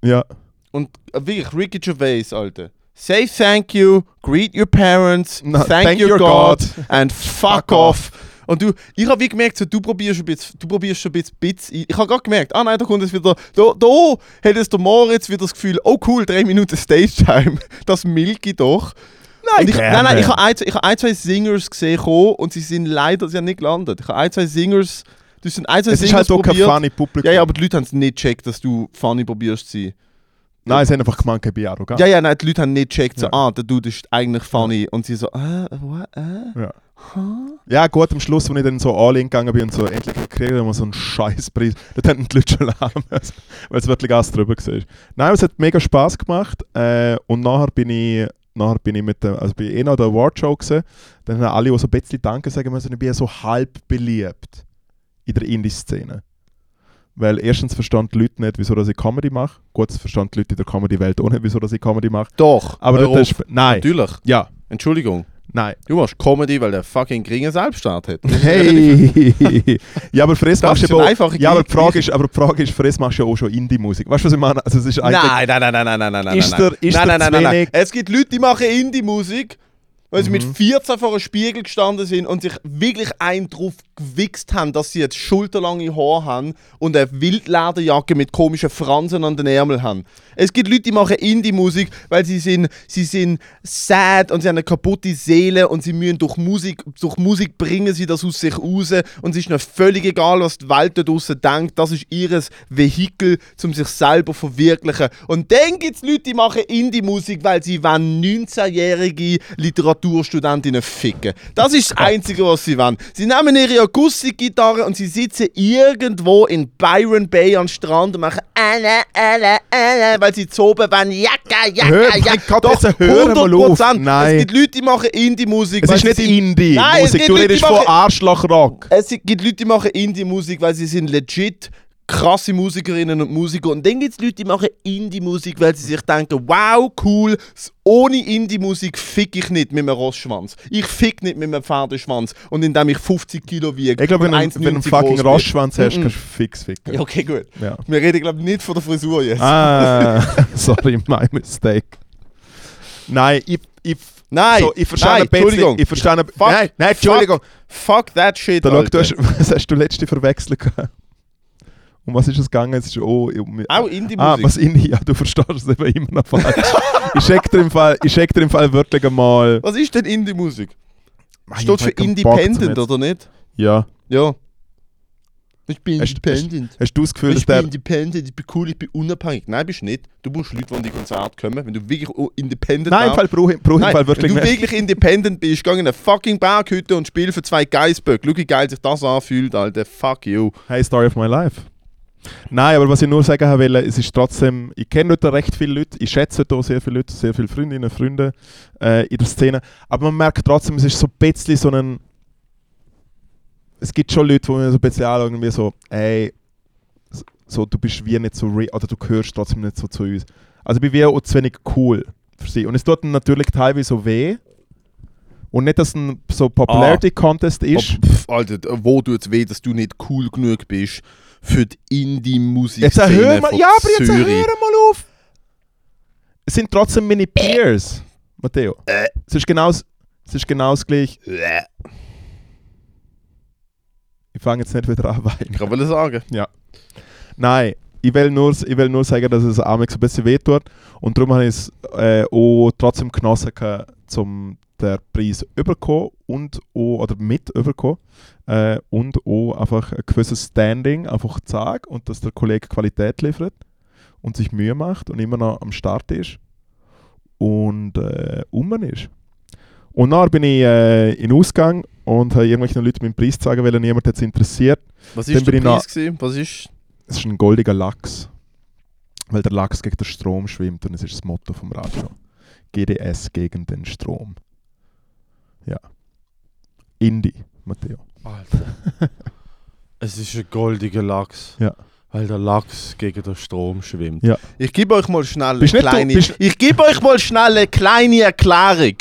[SPEAKER 1] ja.
[SPEAKER 2] und äh, wirklich Ricky Gervais, Alter. Say thank you, greet your parents,
[SPEAKER 1] Na,
[SPEAKER 2] thank, your God, and fuck, off. Und du, ich habe wie gemerkt, so, du probierst ein bisschen, du probierst schon ein bisschen, bisschen Ich habe gerade gemerkt, ah nein, da kommt es wieder, da, da hat es der Moritz wieder das Gefühl, oh cool, drei Minuten Stage-Time, das milk ich doch.
[SPEAKER 1] Nein,
[SPEAKER 2] ich, nein, nein, ich habe ein, ich habe ein, zwei Singers gesehen und sie sind leider sie haben nicht gelandet. Ich habe ein, zwei Singers, du sind ein, zwei
[SPEAKER 1] es ist
[SPEAKER 2] Singers
[SPEAKER 1] halt auch kein funny Publikum.
[SPEAKER 2] Ja, ja, aber die Leute haben es nicht gecheckt, dass du funny probierst zu sein.
[SPEAKER 1] Nein, sie haben einfach gemeint, ich bin arrogant.
[SPEAKER 2] Ja, ja, nein, die Leute haben nicht gecheckt, so,
[SPEAKER 1] Ja.
[SPEAKER 2] ah, der Dude ist eigentlich funny. Und sie so, äh, what, äh?
[SPEAKER 1] Ja.
[SPEAKER 2] Huh?
[SPEAKER 1] Ja, gut, am Schluss, als ich dann so all in gegangen bin und so endlich gekriegt habe, so einen Scheißpreis, dann haben die Leute schon müssen, [LAUGHS] weil es wirklich alles drüber war. Nein, es hat mega Spass gemacht äh, und nachher bin ich, nachher bin ich mit dem, also bin ich eh noch der Awardshow gesehen, dann haben alle auch so ein bisschen Danke sagen müssen, ich bin ja so halb beliebt in der Indie-Szene. Weil erstens verstanden die Leute nicht, wieso dass ich Comedy mache. Gut, es verstanden die Leute in der Comedy-Welt auch nicht, wieso dass ich Comedy mache.
[SPEAKER 2] Doch,
[SPEAKER 1] Aber das ist, nein,
[SPEAKER 2] Natürlich.
[SPEAKER 1] ja,
[SPEAKER 2] Entschuldigung.
[SPEAKER 1] Nein.
[SPEAKER 2] Du machst Comedy, weil der fucking geringe Selbststart hat. [LAUGHS]
[SPEAKER 1] Hey! ja, aber Das machst du
[SPEAKER 2] einfache
[SPEAKER 1] ja, aber die Frage ist, aber die Frage ist, für das machst ja auch schon Indie-Musik. Weißt du, was ich meine? Also es ist eigentlich...
[SPEAKER 2] Nein, nein, nein, nein, nein, nein, nein, nein.
[SPEAKER 1] Ist
[SPEAKER 2] nein.
[SPEAKER 1] der- ist
[SPEAKER 2] nein, nein, nein, nein, nein. Es gibt Leute, die machen Indie-Musik. Weil sie mit 14 vor einem Spiegel gestanden sind und sich wirklich einen drauf gewichst haben, dass sie jetzt schulterlange Haare haben und eine Wildlederjacke mit komischen Fransen an den Ärmeln haben. Es gibt Leute, die machen Indie-Musik, weil sie sind, sie sind sad und sie haben eine kaputte Seele und sie müssen durch Musik, durch Musik bringen sie das aus sich raus und es ist ihnen völlig egal, was die Welt da draussen denkt. Das ist ihr Vehikel, um sich selber zu verwirklichen. Und dann gibt es Leute, die machen Indie-Musik, weil sie wollen 19-jährige Literaturstudentinnen ficken. Das ist das Einzige, was sie wollen. Sie nehmen ihre Akustikgitarre und sie sitzen irgendwo in Byron Bay am Strand und machen alle, alle, alle, weil sie zoben wollen. Jacka, jacka, jacka.
[SPEAKER 1] Gott,
[SPEAKER 2] Doch,
[SPEAKER 1] jetzt hör mal auf.
[SPEAKER 2] 100%.
[SPEAKER 1] Nein.
[SPEAKER 2] Es gibt Leute, die machen Indie-Musik.
[SPEAKER 1] Es ist nicht
[SPEAKER 2] sind-
[SPEAKER 1] Indie.
[SPEAKER 2] Nein, es
[SPEAKER 1] Musik,
[SPEAKER 2] gibt
[SPEAKER 1] du redest von Arschlochrock.
[SPEAKER 2] es gibt Leute, die machen Indie-Musik, weil sie sind legit krasse Musikerinnen und Musiker. Und dann gibt es Leute, die machen Indie-Musik, weil sie sich denken, wow, cool, ohne Indie-Musik fick ich nicht mit einem Rossschwanz. Ich fick nicht mit einem Pferdeschwanz. Und indem ich 50 Kilo wiege.
[SPEAKER 1] Ich glaube, wenn, wenn du einen
[SPEAKER 2] 1,90
[SPEAKER 1] fucking. Rostschwanz hast, kannst du fix ficken.
[SPEAKER 2] Ja, okay, gut.
[SPEAKER 1] Ja.
[SPEAKER 2] Wir reden, glaube ich, nicht von der Frisur jetzt.
[SPEAKER 1] Ah, [LAUGHS] sorry, my mistake. Nein, ich, ich,
[SPEAKER 2] Nein,
[SPEAKER 1] so, ich verstehe
[SPEAKER 2] nein,
[SPEAKER 1] ein bisschen. Ich verstehe
[SPEAKER 2] Fuck,
[SPEAKER 1] nein, nein, Entschuldigung.
[SPEAKER 2] Fuck that shit,
[SPEAKER 1] Da,
[SPEAKER 2] Alter.
[SPEAKER 1] du hast, [LAUGHS] was hast du letzte Verwechslung gehabt? Um was ist es gegangen? Es ist, oh, um,
[SPEAKER 2] Auch
[SPEAKER 1] Ah,
[SPEAKER 2] Indie-Musik.
[SPEAKER 1] was in ja, du verstehst es eben immer noch falsch. ich check dir im Fall, ich dir im Fall wirklich einmal.
[SPEAKER 2] was ist denn Indie-Musik? Steht
[SPEAKER 1] ich
[SPEAKER 2] für Independent, oder nicht?
[SPEAKER 1] Ja.
[SPEAKER 2] Ja. Ich bin
[SPEAKER 1] Hast-
[SPEAKER 2] independent.
[SPEAKER 1] Hast du das Gefühl, dass
[SPEAKER 2] Ich bin
[SPEAKER 1] der.
[SPEAKER 2] independent, ich bin cool, ich bin unabhängig. Nein, bist du nicht. Du musst Leute, die an die Konzerte kommen. Wenn du wirklich o- independent
[SPEAKER 1] Nein, im Fall brauche ich, brauch ich
[SPEAKER 2] Nein,
[SPEAKER 1] Fall wirklich
[SPEAKER 2] wenn du
[SPEAKER 1] nicht.
[SPEAKER 2] wirklich independent bist, geh in eine fucking Berghütte und spiel für zwei Geissböcke. Schau, wie geil sich das anfühlt, Alter. Fuck you.
[SPEAKER 1] Hey, Story of my life. Nein, aber was ich nur sagen wollte, es ist trotzdem, ich kenne dort recht viele Leute, ich schätze dort sehr viele Leute, sehr viele Freundinnen, Freunde äh, in der Szene, aber man merkt trotzdem, es ist so ein bisschen so ein, es gibt schon Leute, die mir so ein bisschen anschauen, irgendwie so, ey, so, du bist wie nicht so real, oder du gehörst trotzdem nicht so zu uns. Also ich bin wie auch zu wenig cool für sie. Und es tut natürlich teilweise so weh. Und nicht, dass es ein so Popularity Contest ist.
[SPEAKER 2] Oh, pff, Alter, wo tut es weh, dass du nicht cool genug bist für die Indie-Musik?
[SPEAKER 1] Jetzt hör mal, ja, aber jetzt hör mal auf! Es sind trotzdem meine Peers, Matteo. Es ist genau, es ist genau das gleiche. Ich fange jetzt nicht wieder an weinen.
[SPEAKER 2] Ich wollte sagen.
[SPEAKER 1] Nein, ich will nur, ich will nur sagen, dass es auch ein bisschen wehtut. Und darum habe ich es äh, auch trotzdem genossen, zum den Preis überkommen und auch, oder mit überkommen. Äh, und auch einfach ein gewisses Standing einfach zeigen und dass der Kollege Qualität liefert und sich Mühe macht und immer noch am Start ist und äh, um ist. Und dann bin ich äh, in Ausgang und habe irgendwelchen Leuten meinen Preis zeigen, weil niemand jetzt interessiert.
[SPEAKER 2] Was
[SPEAKER 1] Dann
[SPEAKER 2] ist
[SPEAKER 1] bin
[SPEAKER 2] der Preis? gewesen? Was ist.
[SPEAKER 1] Es ist ein goldiger Lachs. Weil der Lachs gegen den Strom schwimmt und es ist das Motto vom Radio. GDS gegen den Strom. Ja. Indie, Matteo.
[SPEAKER 2] Alter. [LAUGHS] es ist ein goldiger Lachs.
[SPEAKER 1] Ja.
[SPEAKER 2] Weil der Lachs gegen den Strom schwimmt.
[SPEAKER 1] Ja.
[SPEAKER 2] Ich gebe euch mal schnell eine kleine. ich gebe euch mal schnell eine kleine Erklärung.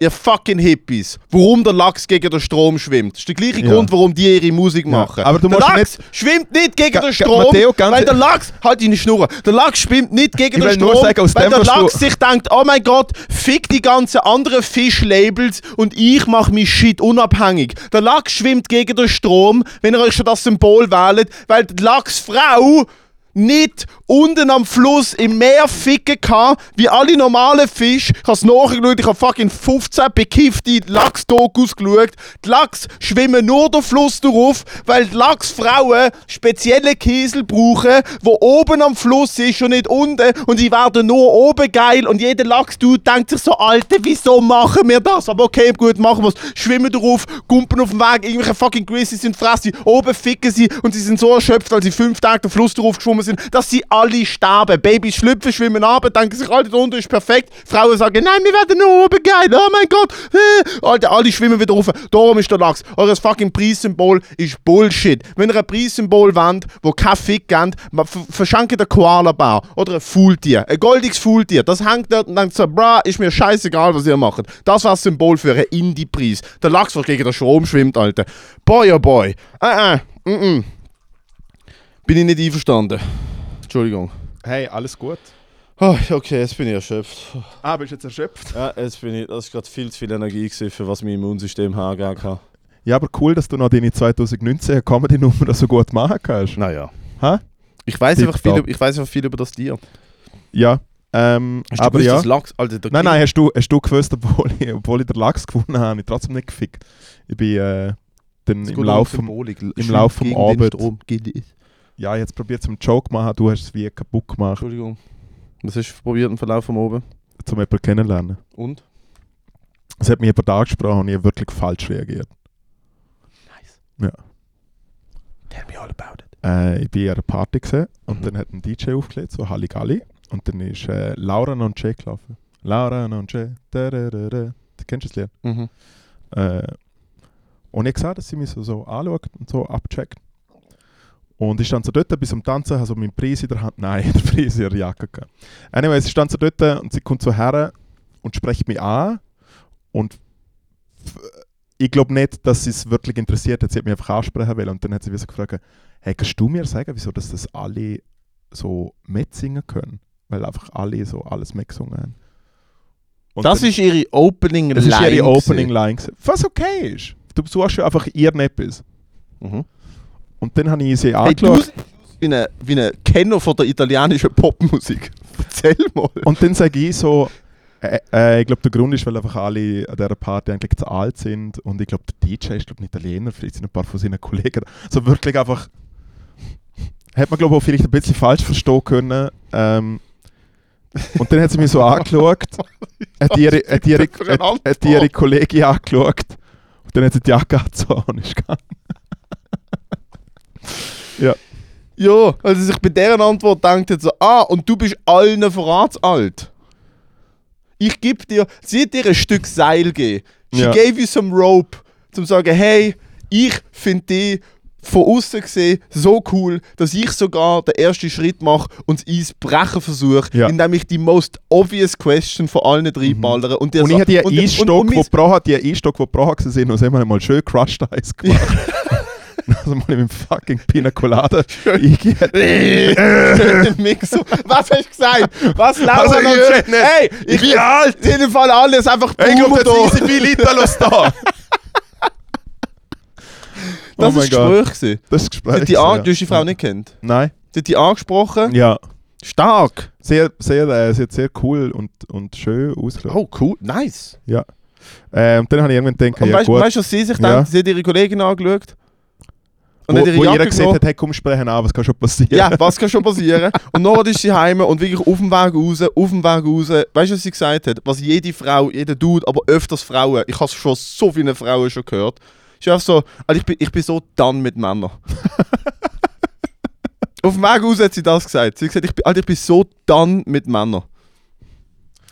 [SPEAKER 2] Ihr fucking Hippies, warum der Lachs gegen den Strom schwimmt. Das ist der gleiche
[SPEAKER 1] Ja.
[SPEAKER 2] Grund, warum die ihre Musik
[SPEAKER 1] Ja,
[SPEAKER 2] machen.
[SPEAKER 1] aber du
[SPEAKER 2] der Lachs schwimmt nicht gegen
[SPEAKER 1] Ga-
[SPEAKER 2] den Strom,
[SPEAKER 1] Matteo,
[SPEAKER 2] weil der
[SPEAKER 1] e-
[SPEAKER 2] Lachs, halt deine Schnurren, der Lachs schwimmt nicht gegen den Strom,
[SPEAKER 1] sagen,
[SPEAKER 2] weil der Lachs sich denkt, oh mein Gott, fick die ganzen anderen Fischlabels und ich mache mich shit unabhängig. Der Lachs schwimmt gegen den Strom, wenn ihr euch schon das Symbol wählt, weil die Lachsfrau nicht unten am Fluss im Meer ficken kann, wie alle normalen Fische. Ich habe es nachgeschaut, ich habe fucking 15 bekiffte Lachs-Dokus geschaut. Die Lachs schwimmen nur den Fluss drauf, weil die Lachsfrauen spezielle Kiesel brauchen, wo oben am Fluss ist und nicht unten. Und die werden nur oben geil. Und jeder Lachs-Dude denkt sich so, Alter, wieso machen wir das? Aber okay, gut, machen wir es. Schwimmen drauf, gumpen auf dem Weg, irgendwelche fucking Grizzlies sind fressen, oben ficken sie und sie sind so erschöpft, weil sie fünf Tage den Fluss drauf geschwommen sind, dass sie alle sterben. Babys schlüpfen, schwimmen ab, denken sich, Alter, da unten ist perfekt. Frauen sagen, nein, wir werden nur oben geil, oh mein Gott. Alter, alle schwimmen wieder rauf. Darum ist der Lachs. Eures fucking Preissymbol ist Bullshit. Wenn ihr ein Preissymbol wollt, wo kein Fick gebt, verschenkt ein Koala-Bär oder ein Fuhltier. Ein goldiges Fuhltier. Das hängt dort und denkt so, bra, ist mir scheißegal, was ihr macht. Das war das Symbol für einen Indie-Preis. Der Lachs, der gegen den Strom schwimmt, Alter. Boy, oh boy. Äh, äh, mm, mm. Bin ich nicht einverstanden. Entschuldigung.
[SPEAKER 1] Hey, alles gut.
[SPEAKER 2] Oh, okay, jetzt bin ich erschöpft.
[SPEAKER 1] Ah, bist du jetzt erschöpft?
[SPEAKER 2] Ja, jetzt bin ich, das ist gerade viel zu viel Energie gewesen, für was mein Immunsystem hergegeben kann.
[SPEAKER 1] Ja, aber cool, dass du noch deine 2019 Comedy-Nummer so gut machen kannst.
[SPEAKER 2] Naja.
[SPEAKER 1] Hä?
[SPEAKER 2] Ich weiß einfach, viel, ich weiß einfach viel über das Tier.
[SPEAKER 1] Ja. Ähm,
[SPEAKER 2] Hast du
[SPEAKER 1] aber
[SPEAKER 2] gewusst,
[SPEAKER 1] ja.
[SPEAKER 2] Lachs, der
[SPEAKER 1] Nein, nein, hast du, hast du gewusst, obwohl ich, obwohl ich den Lachs gefunden habe, habe ich trotzdem nicht gefickt. Ich bin äh, dann im
[SPEAKER 2] geht um
[SPEAKER 1] Lauf vom, im Lauf vom Abend. Ja, jetzt probiert zum Joke machen, du hast es wie kaputt gemacht,
[SPEAKER 2] Entschuldigung. Was hast du probiert im Verlauf von oben?
[SPEAKER 1] um jemanden kennenzulernen.
[SPEAKER 2] Und?
[SPEAKER 1] Es hat mich jemand angesprochen und ich habe wirklich falsch reagiert.
[SPEAKER 2] Nice.
[SPEAKER 1] Ja.
[SPEAKER 2] Tell me all about it.
[SPEAKER 1] Äh, ich bin an einer Party gesehen und
[SPEAKER 2] Mhm.
[SPEAKER 1] dann hat ein DJ aufgelegt, so Halligalli. Und dann ist äh, Laura non c'è gelaufen. Laura non c'è. Da, da, da, da. Du kennst das Lied?
[SPEAKER 2] Mhm.
[SPEAKER 1] Äh, und ich gesehen, dass sie mich so, so anschaut und so abcheckt. Und ich stand so dort bis zum Tanzen, habe so meinen Preis in der Hand. [LAUGHS] Nein, der Preis in der Jacke. gehabt. Anyway, sie stand so dort und sie kommt so her und spricht mich an. Und ich glaube nicht, dass sie es wirklich interessiert hat. Sie hat mich einfach ansprechen wollen. Und dann hat sie wieder so gefragt, hey, kannst du mir sagen, wieso dass das alle so mitsingen können? Weil einfach alle so alles mitgesungen haben. Und
[SPEAKER 2] Das
[SPEAKER 1] dann-
[SPEAKER 2] ist ihre Opening
[SPEAKER 1] das ist ihre
[SPEAKER 2] Line
[SPEAKER 1] Opening Line. Was okay ist. Du suchst ja einfach ihren etwas.
[SPEAKER 2] Mhm.
[SPEAKER 1] Und dann habe ich sie
[SPEAKER 2] Hey,
[SPEAKER 1] angeschaut.
[SPEAKER 2] wie ein, wie ein Kenner von der italienischen Popmusik. [LAUGHS] Erzähl mal.
[SPEAKER 1] und dann sage ich so, äh, äh, ich glaube, der Grund ist, weil einfach alle an dieser Party eigentlich zu alt sind. Und ich glaube, der DJ ist glaub, ein Italiener, vielleicht sind ein paar von seinen Kollegen. So wirklich einfach. Hat man, glaube ich, auch vielleicht ein bisschen falsch verstehen können. Ähm, und dann hat sie mich so angeschaut, [LAUGHS] hat ihre, hat ihre, hat, hat ihre Kollegin angeschaut. Und dann hat sie die Jacke angezogen und ist gegangen.
[SPEAKER 2] Ja, also sich bei deren Antwort denkt jetzt so, ah, und du bist allen verratsalt. Ich gebe dir, sie hat dir ein Stück Seil gegeben. She
[SPEAKER 1] Ja.
[SPEAKER 2] gave you some rope, zum zu sagen, hey, ich finde die von außen gesehen so cool, dass ich sogar den ersten Schritt mache und das Eis brechen versuche,
[SPEAKER 1] Ja.
[SPEAKER 2] indem ich die most obvious question von allen drei ballere. Und,
[SPEAKER 1] Und
[SPEAKER 2] so-
[SPEAKER 1] ich habe die Eisstock, wo
[SPEAKER 2] mein-
[SPEAKER 1] Praha, die Eisstock, wo Praha gesehen und haben wir mal schön Crushed Eis gemacht. [LAUGHS] also mal mit dem fucking Pina Colada eingehen.
[SPEAKER 2] Mix so. Was hast du gesagt? Was Laura
[SPEAKER 1] Also, ich nicht.
[SPEAKER 2] Hey,
[SPEAKER 1] Ich bin
[SPEAKER 2] alt! In jedem Fall alles einfach
[SPEAKER 1] Ich glaube, [LAUGHS] das
[SPEAKER 2] da.
[SPEAKER 1] sind viele Italos da.
[SPEAKER 2] Das
[SPEAKER 1] oh mein
[SPEAKER 2] ist
[SPEAKER 1] Gott.
[SPEAKER 2] Gespräch.
[SPEAKER 1] Das ist Gespräch.
[SPEAKER 2] die
[SPEAKER 1] ja.
[SPEAKER 2] du hast die Frau nicht kennt.
[SPEAKER 1] Nein.
[SPEAKER 2] Sie hat die angesprochen.
[SPEAKER 1] Ja.
[SPEAKER 2] Stark.
[SPEAKER 1] Sehr, sehr, äh, sie hat sehr cool und, und schön ausgeschaut.
[SPEAKER 2] Oh, cool. Nice.
[SPEAKER 1] Äh, und dann habe ich irgendwann gedacht,
[SPEAKER 2] Und
[SPEAKER 1] ja
[SPEAKER 2] weißt du,
[SPEAKER 1] gut.
[SPEAKER 2] weißt, was sie sich
[SPEAKER 1] Ja.
[SPEAKER 2] denkt? Sie hat ihre Kollegin angeschaut. Und
[SPEAKER 1] wo, wo gesagt
[SPEAKER 2] genommen.
[SPEAKER 1] hat, hey, komm, sprechen an, was kann schon passieren.
[SPEAKER 2] Ja, was kann schon passieren? Und nachher ist sie heim und wirklich auf dem Weg raus, auf dem Weg raus. Weißt du, was sie gesagt hat? Was jede Frau, jeder Dude, aber öfters Frauen, ich habe schon so viele Frauen schon gehört. Ist einfach so, also ich, bin, ich bin so dann mit Männern. [LAUGHS] auf dem Weg raus hat sie das gesagt. Sie hat gesagt, ich bin, Alter, ich bin so dann mit Männern.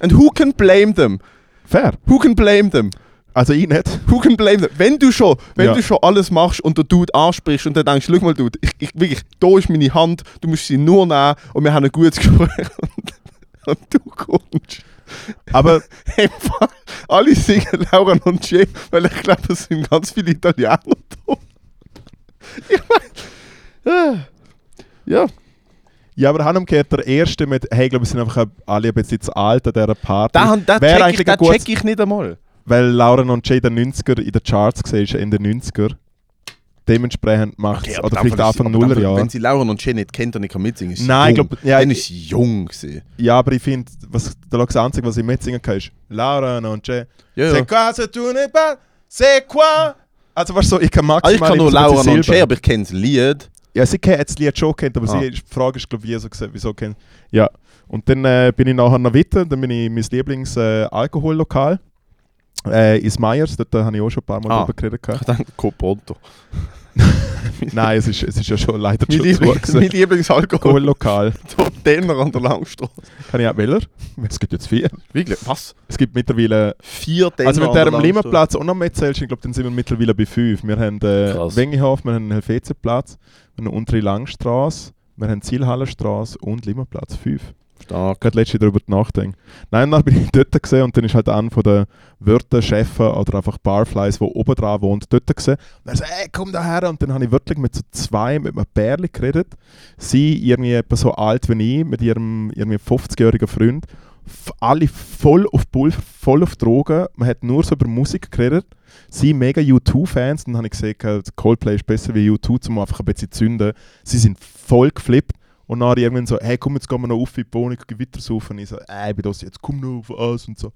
[SPEAKER 2] And who can blame them?
[SPEAKER 1] Fair.
[SPEAKER 2] Who can blame them?
[SPEAKER 1] Also ich nicht.
[SPEAKER 2] Who can blame them? Wenn du schon, wenn
[SPEAKER 1] Ja.
[SPEAKER 2] du schon alles machst und der Dude ansprichst und dann denkst, schau mal, Dude, ich, ich, wirklich, da ist meine Hand, du musst sie nur nehmen und wir haben ein gutes [LAUGHS] Gespräch. Und, und du kommst.
[SPEAKER 1] Aber [LAUGHS]
[SPEAKER 2] Fall, alle singen Laura non c'è, weil ich glaube, es sind ganz viele Italiener da. [LAUGHS] Ich meine, ja.
[SPEAKER 1] Ja, aber haben umgekehrt der Erste mit, hey, ich glaube, wir sind einfach alle ein bisschen zu alt an dieser Party.
[SPEAKER 2] Da, da
[SPEAKER 1] Wäre
[SPEAKER 2] check, ich, da check ich nicht einmal.
[SPEAKER 1] Weil Laura non c'è in den 90er in den Charts in den 90er. Dementsprechend macht es,
[SPEAKER 2] aber
[SPEAKER 1] oder vielleicht Anfang
[SPEAKER 2] von-
[SPEAKER 1] Nullerjahre.
[SPEAKER 2] Wenn sie Laura non c'è nicht kennt und nicht kann mitsingen, ist
[SPEAKER 1] Nein, ich
[SPEAKER 2] jung.
[SPEAKER 1] glaube, ja,
[SPEAKER 2] Dann ist sie jung gewesen.
[SPEAKER 1] ja, aber ich finde, was der das Einzige, was ich mitsingen kann, ist Laura non c'è.
[SPEAKER 2] Ja,
[SPEAKER 1] C'est quoi, c'est tu n'es pas, c'est quoi? Also weißt du, so, ich kann maximal
[SPEAKER 2] Also ich kann nur non c'è,
[SPEAKER 1] Silber.
[SPEAKER 2] aber ich kenne das Lied.
[SPEAKER 1] Ja, sie kennt jetzt das Lied schon kennt, aber
[SPEAKER 2] Ah.
[SPEAKER 1] sie, die Frage ist, glaube ich, wie so gesehen, wieso kennt. Ja. Und dann äh, bin ich nachher noch weiter, dann bin ich in mein Lieblings-Alkohollokal. Äh, ins Meyers, dort äh, habe ich auch schon ein paar Mal
[SPEAKER 2] Ah.
[SPEAKER 1] drüber geredet. gehabt. [LAUGHS]
[SPEAKER 2] Dann Coponto. [LAUGHS]
[SPEAKER 1] Nein, es ist, es ist ja schon leider
[SPEAKER 2] Mein,
[SPEAKER 1] schon zu
[SPEAKER 2] Lieblings, mein Lieblingsalkohol.
[SPEAKER 1] Alkohollokal.
[SPEAKER 2] Denner [LAUGHS] an der Langstraße.
[SPEAKER 1] Kann ich auch Weller? Es gibt jetzt vier.
[SPEAKER 2] Wirklich? Was?
[SPEAKER 1] Es gibt mittlerweile.
[SPEAKER 2] Vier Denner
[SPEAKER 1] Also, wenn du
[SPEAKER 2] der
[SPEAKER 1] am? Limmerplatz auch noch mitzählst, ich glaube, dann sind wir mittlerweile bei fünf. Wir haben äh,
[SPEAKER 2] Krass.
[SPEAKER 1] Wengehof, wir haben einen Helvetiaplatz, wir haben eine untere Langstraße, wir haben Zielhallenstraße und Limmerplatz. Fünf.
[SPEAKER 2] Stark.
[SPEAKER 1] gerade letztens darüber nachdenken. Nein, dann bin ich [LAUGHS] dort gesehen und dann ist halt einer von den Wörterchefen oder einfach Barflies, der oben dran wohnt, dort gesehen. Und er so, ey, komm da her. Und dann habe ich wirklich mit so zwei, mit einem Bärli geredet. Sie irgendwie etwa so alt wie ich, mit ihrem irgendwie 50-jährigen Freund. Alle voll auf Pulver, voll auf Drogen. Man hat nur so über Musik geredet. Sie mega U2-Fans. Dann habe ich äh, Coldplay ist besser wie U2, um einfach ein bisschen zu zünden. Sie sind voll geflippt. Und dann irgendwann so, hey, komm, jetzt gehen wir noch auf in die Wohnung, Gewitter saufen. Ich so, ey, ich bin das jetzt, komm noch auf uns und so.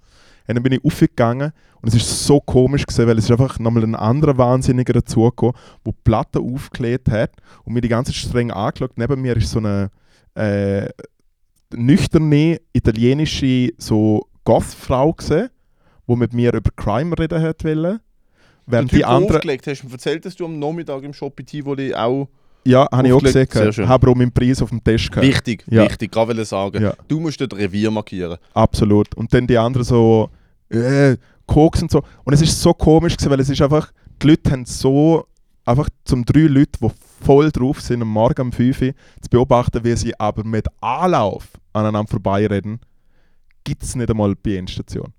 [SPEAKER 1] Und dann bin ich aufgegangen und es ist so komisch gewesen, weil es ist einfach nochmal ein anderer Wahnsinniger dazugekommen, der die Platte aufgelegt hat und mir die ganze Zeit streng angeschaut. Neben mir ist so eine äh, nüchterne italienische so Goth-Frau gesehen, die mit mir über Crime reden hat wollen.
[SPEAKER 2] Der
[SPEAKER 1] Während
[SPEAKER 2] Typ,
[SPEAKER 1] die
[SPEAKER 2] der
[SPEAKER 1] anderen...
[SPEAKER 2] aufgelegt hast, du mir erzählt, dass du am Nachmittag im Shop Tivoli auch...
[SPEAKER 1] Ja, habe ich auch gesehen. Habe auch meinen Preis auf dem Tisch gehabt.
[SPEAKER 2] Wichtig,
[SPEAKER 1] Ja.
[SPEAKER 2] wichtig, gerade wollte sagen.
[SPEAKER 1] Ja.
[SPEAKER 2] Du musst dort Revier markieren.
[SPEAKER 1] Absolut. Und dann die anderen so, äh, Koks und so. Und es ist so komisch gewesen, weil es ist einfach, die Leute haben so, einfach zum drei Leute, die voll drauf sind, am Morgen um 5 Uhr, zu beobachten, wie sie aber mit Anlauf aneinander vorbeireden, gibt es nicht einmal bei Endstation.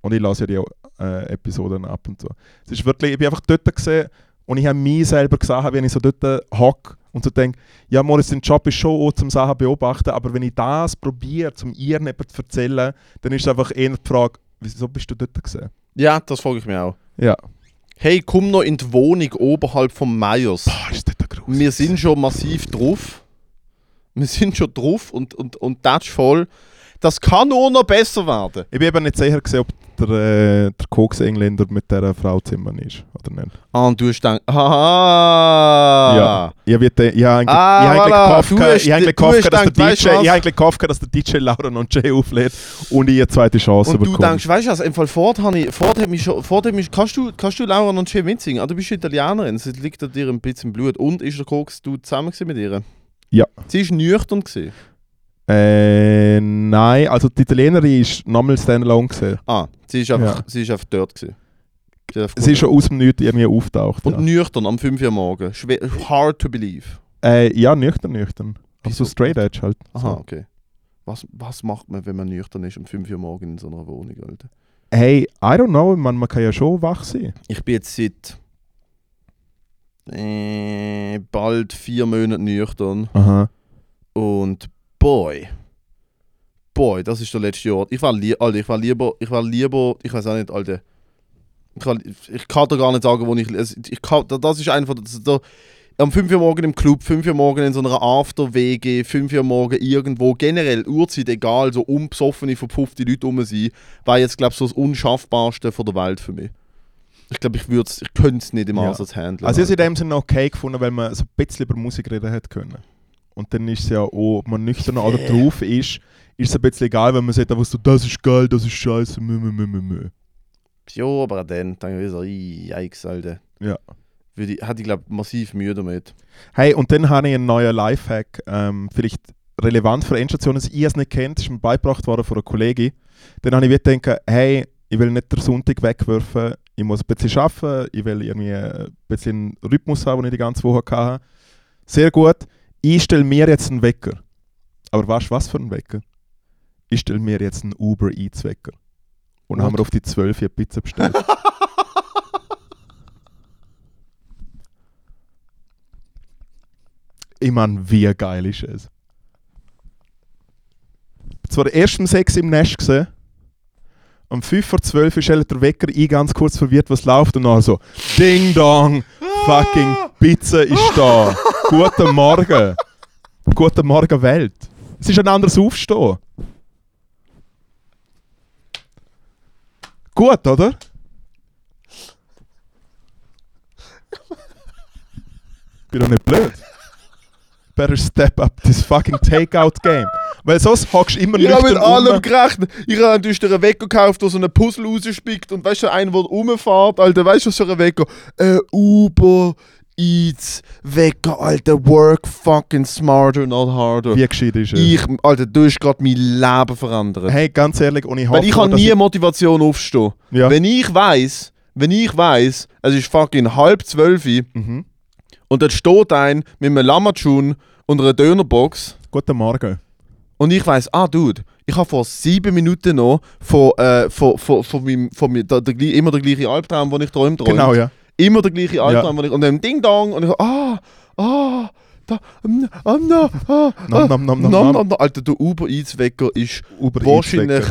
[SPEAKER 1] Und ich lasse ja die äh, Episoden ab und so. Es ist wirklich, ich bin einfach dort gesehen und ich habe mich selber gesehen, wie ich so dort hocke und so denke, ja, Moritz, dein Job ist schon auch zum Sachen beobachten, aber wenn ich das probiere, zum ihr jemandem zu erzählen, dann ist es einfach eher die Frage, wieso bist du dort gesehen?
[SPEAKER 2] Ja, das frage ich mich auch.
[SPEAKER 1] Ja.
[SPEAKER 2] Hey, komm noch in die Wohnung oberhalb vom Meyers.
[SPEAKER 1] Boah, ist dort gruselig.
[SPEAKER 2] Wir sind schon massiv drauf. Wir sind schon drauf und, und, und das ist voll. Das kann nur noch besser werden.
[SPEAKER 1] Ich bin eben nicht sicher, gewesen, ob der, äh, der Koks-Engländer mit dieser Frau Zimmern ist oder nicht.
[SPEAKER 2] Ah, und du hast gedacht, haha.
[SPEAKER 1] Ja. Ich habe ich hab eigentlich,
[SPEAKER 2] Ah,
[SPEAKER 1] ich hab eigentlich
[SPEAKER 2] voilà.
[SPEAKER 1] gehofft,
[SPEAKER 2] Du hast-
[SPEAKER 1] eigentlich dass der
[SPEAKER 2] gedacht,
[SPEAKER 1] DJ,
[SPEAKER 2] du was?
[SPEAKER 1] ich hab eigentlich gehofft, dass der DJ Laura und Jay auflädt und ich eine zweite Chance
[SPEAKER 2] Und du
[SPEAKER 1] bekomme.
[SPEAKER 2] denkst, weißt du was, im Fall Ford, ich, Ford hat mich schon, Ford hat mich, kannst du, kannst du Laura und Jay mitsingen? Ah, du bist Italienerin, es liegt an dir ein bisschen im Blut. Und ist der Koks du zusammen mit ihr?
[SPEAKER 1] Ja.
[SPEAKER 2] Sie ist nüchtern gewesen.
[SPEAKER 1] Äh, nein, also die Italienerin ist nochmal standalone gesehen.
[SPEAKER 2] Ah, sie ist einfach,
[SPEAKER 1] Ja.
[SPEAKER 2] sie ist einfach dort gewesen. Sie einfach
[SPEAKER 1] Sie ist schon aus dem Nichts irgendwie auftaucht.
[SPEAKER 2] Und
[SPEAKER 1] Ja,
[SPEAKER 2] nüchtern am 5 Uhr morgen. Schwer, hard to believe.
[SPEAKER 1] äh, ja nüchtern, nüchtern. Also straight edge halt.
[SPEAKER 2] Aha,
[SPEAKER 1] So.
[SPEAKER 2] okay. Was, was macht man, wenn man nüchtern ist um 5 Uhr morgen in so einer Wohnung, Alter?
[SPEAKER 1] Hey, I don't know, man, man kann ja schon wach sein.
[SPEAKER 2] Ich bin jetzt seit äh, bald vier Monaten nüchtern.
[SPEAKER 1] Aha.
[SPEAKER 2] Und boy, boy, das ist der letzte Ort. Ich war, li Alter, ich war lieber, ich war lieber, ich weiß auch nicht, Alter. Ich kann, ich kann dir gar nicht sagen, wo ich. es- ich kann, das ist einfach. Das, da, am 5 Uhr morgen im Club, 5 Uhr morgen in so einer After-WG, 5 Uhr morgen irgendwo, generell Uhrzeit egal, so unbesoffene, verpuffte Leute rum sein, war jetzt, glaube ich, so das Unschaffbarste von der Welt für mich. Ich glaube, ich, würd's- ich könnte es nicht im
[SPEAKER 1] Ja.
[SPEAKER 2] Ansatz handeln.
[SPEAKER 1] Also ich habe es in dem Sinne okay gefunden, weil man so ein bisschen über Musik reden hätte können. Und dann ist es ja auch, ob man nüchtern oder drauf ist, ist es ein bisschen egal, wenn man sagt, einfach so, das ist geil, das ist scheiße, mö, mö, mö, mö, mö.
[SPEAKER 2] Ja, aber dann ich so, yikes, Alter.
[SPEAKER 1] Ja.
[SPEAKER 2] Würde ich, hatte ich, glaube massiv Mühe damit.
[SPEAKER 1] Hey, und dann habe ich einen neuen Lifehack, ähm, vielleicht relevant für Endstationen, dass ihr es nicht kennt, ist mir beigebracht worden von einer Kollegin. Dann habe ich wieder gedacht, hey, ich will nicht den Sonntag wegwerfen, ich muss ein bisschen arbeiten, ich will irgendwie ein bisschen einen Rhythmus haben, den ich die ganze Woche hatte. Sehr gut, ich stelle mir jetzt einen Wecker. Aber weißt du, was für einen Wecker? Ich stelle mir jetzt einen Uber Eats Wecker. Und dann
[SPEAKER 2] What?
[SPEAKER 1] haben wir auf die 12 hier Pizza bestellt. [LAUGHS] Ich meine, wie geil ist es? Zwar erst um 6 im Nest gesehen. Um 5 vor 12 ist der Wecker ein, ganz kurz verwirrt, was läuft. Und dann so, Ding Dong, fucking Pizza ist da. Guten Morgen. Guten Morgen, Welt. Es ist ein anderes Aufstehen. Gut, oder? Bin doch nicht blöd. Better step up this fucking Takeout game. Weil sonst hockst du immer
[SPEAKER 2] Ich habe mit allem
[SPEAKER 1] rum.
[SPEAKER 2] gerechnet. Ich habe natürlich einen Wecker gekauft, der so einen Puzzle rausspickt und weißt du, einer, der rumfährt, Alter, weißt du, was für ein Wecker? Äh, Uber Eats Wecker, Alter, work fucking smarter, not harder.
[SPEAKER 1] Wie gescheit ist es?
[SPEAKER 2] Ich, Alter, du hast gerade mein Leben verändert.
[SPEAKER 1] Hey, ganz ehrlich, ich hoffe,
[SPEAKER 2] Weil ich habe
[SPEAKER 1] dass
[SPEAKER 2] nie Motivation aufstehen.
[SPEAKER 1] Ja.
[SPEAKER 2] Wenn ich weiß, wenn ich weiß, es ist fucking halb zwölf
[SPEAKER 1] Mhm.
[SPEAKER 2] Und dort steht ein mit einem Lammertschun und einer Dönerbox,
[SPEAKER 1] Guten Morgen.
[SPEAKER 2] Und ich weiss, ah, Dude, ich habe vor sieben Minuten noch von, äh, von, von, von, meinem, von meinem, der, der, immer der gleiche Albtraum, den ich träume, träume.
[SPEAKER 1] Genau, ja.
[SPEAKER 2] Immer der gleiche Albtraum. wo Ich, und dann Ding Dong und ich so, ah, ah, da, um, na, ah,
[SPEAKER 1] Nom,
[SPEAKER 2] ah,
[SPEAKER 1] nom, nom. nom,
[SPEAKER 2] nom. Alter, der Uber Eats Wecker ist
[SPEAKER 1] Uber
[SPEAKER 2] wahrscheinlich,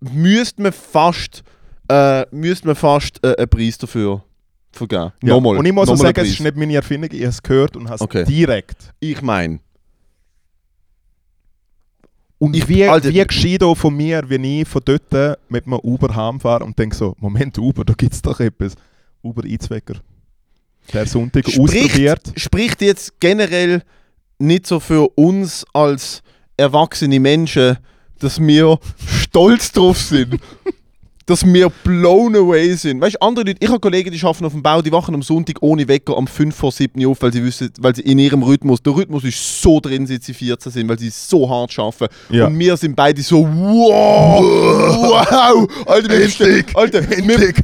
[SPEAKER 2] müsste man fast, äh, müsste man fast äh, einen Preis dafür vergeben.
[SPEAKER 1] Ja.
[SPEAKER 2] Nochmal.
[SPEAKER 1] Und ich muss auch sagen, es ist nicht meine Erfindung, ich habe es gehört und habe es
[SPEAKER 2] Okay.
[SPEAKER 1] direkt.
[SPEAKER 2] Ich meine,
[SPEAKER 1] Und
[SPEAKER 2] Ich-
[SPEAKER 1] wie,
[SPEAKER 2] Alter-
[SPEAKER 1] wie geschieht auch von mir, wenn ich von dort mit einem Uber heimfahre und denke so, Moment, Uber, da gibt es doch etwas. Uber Eizwecker. Der Sonntag ausprobiert.
[SPEAKER 2] spricht, spricht jetzt generell nicht so für uns als erwachsene Menschen, dass wir stolz drauf sind, [LAUGHS] dass wir blown away sind. Weißt du, andere Leute, ich habe Kollegen, die arbeiten auf dem Bau, die wachen am Sonntag ohne Wecker um 5 vor 7 auf, weil sie wissen, weil sie in ihrem Rhythmus, der Rhythmus ist so drin, seit sie 14 sind, weil sie so hart arbeiten.
[SPEAKER 1] Ja.
[SPEAKER 2] Und wir sind beide so, wow, wow, Alter, wir bestellen, Alter, wir,
[SPEAKER 1] endlich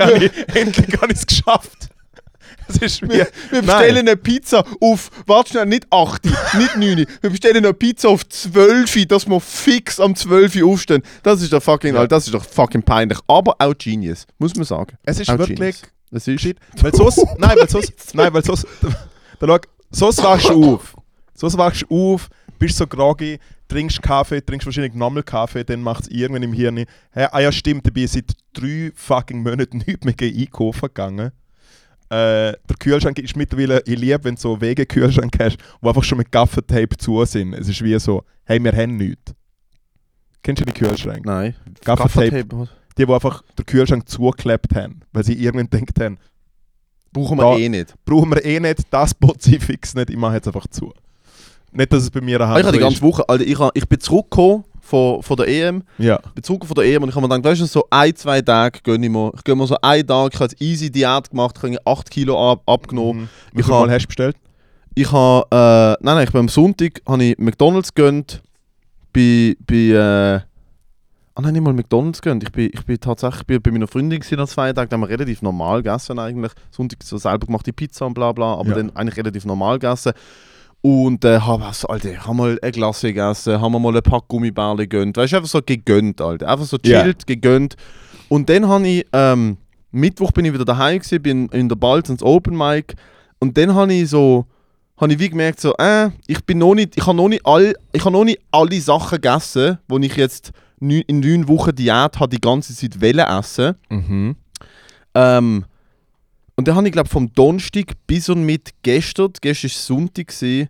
[SPEAKER 1] endlich habe ich es geschafft. Es ist
[SPEAKER 2] Wir, wir
[SPEAKER 1] Nein.
[SPEAKER 2] bestellen eine Pizza auf, warte schnell, nicht 8, nicht 9. Wir bestellen eine Pizza auf 12, dass wir fix am 12 aufstehen. Das ist doch fucking,
[SPEAKER 1] Ja.
[SPEAKER 2] Das ist doch fucking peinlich. Aber auch Genius, muss man sagen.
[SPEAKER 1] Es ist
[SPEAKER 2] Auch
[SPEAKER 1] wirklich
[SPEAKER 2] Genius. Das ist
[SPEAKER 1] Shit. [LAUGHS] Weil sonst, nein, weil sonst, nein, weil sonst, da [LAUGHS] schau, sonst wachst du auf. Sonst wachst du auf, bist so groggy, trinkst Kaffee, trinkst wahrscheinlich nochmal Kaffee, dann macht es irgendwann im Hirn, hey, ah ja stimmt, bin seit drei fucking Monaten [LAUGHS] nicht mehr einkaufen gegangen. Äh, der Kühlschrank ist mittlerweile, ich liebe, wenn du so Wege-Kühlschrank hast, die einfach schon mit Gaffetape zu sind. Es ist wie so, hey, wir haben nichts. Kennst du die Kühlschränke?
[SPEAKER 2] Nein.
[SPEAKER 1] Gaffertape.
[SPEAKER 2] Gaffertape
[SPEAKER 1] Die, die einfach den Kühlschrank zugeklebt haben, weil sie irgendwann gedacht haben,
[SPEAKER 2] brauchen wir
[SPEAKER 1] Da-
[SPEAKER 2] eh nicht.
[SPEAKER 1] brauchen wir eh nicht, das Bot sie fix nicht, ich mache jetzt einfach zu. Nicht, dass es bei mir
[SPEAKER 2] Ah, ich habe die ganze Woche, Alter, ich, ich bin zurückgekommen von, von der EM.
[SPEAKER 1] Ja.
[SPEAKER 2] zurück von der EM und ich habe mir gedacht, weißt du, so ein, zwei Tage gönne ich mir. Ich gönne mir so einen Tag, ich habe easy Diät gemacht, ich habe 8 Kilo ab, abgenommen.
[SPEAKER 1] Mhm. Wie
[SPEAKER 2] Ich
[SPEAKER 1] viel Mal hast du bestellt?
[SPEAKER 2] Ich habe, äh, nein, nein, ich bin am Sonntag, habe ich McDonalds gönnt, bei, bei, äh, ah nein, nicht mal McDonalds gönnt, ich bin, ich bin tatsächlich bei, bei meiner Freundin nach zwei Tagen, da haben wir relativ normal gegessen eigentlich, Sonntag so selber gemachte Pizza und bla bla, aber
[SPEAKER 1] Ja.
[SPEAKER 2] dann eigentlich relativ normal gegessen. Und äh, habe also, Alter, haben mal eine Glasse gegessen, haben wir mal ein Pack Gummibärle gegönnt. Weißt du, einfach so gegönnt, Alter. Einfach so chillt, gegönnt. Und dann habe ich, ähm, Mittwoch bin ich wieder daheim gewesen, bin in der Balz ins Open Mic. Und dann habe ich so, habe ich wie gemerkt, so, äh, ich bin noch nicht, ich habe noch nicht all, ich habe noch nicht alle Sachen gegessen, die ich jetzt in neun Wochen Diät habe, die ganze Zeit wollen essen.
[SPEAKER 1] Mhm.
[SPEAKER 2] Ähm, und dann habe ich, glaube vom Donnerstag bis und mit gestern, gestern war Sonntag, gewesen,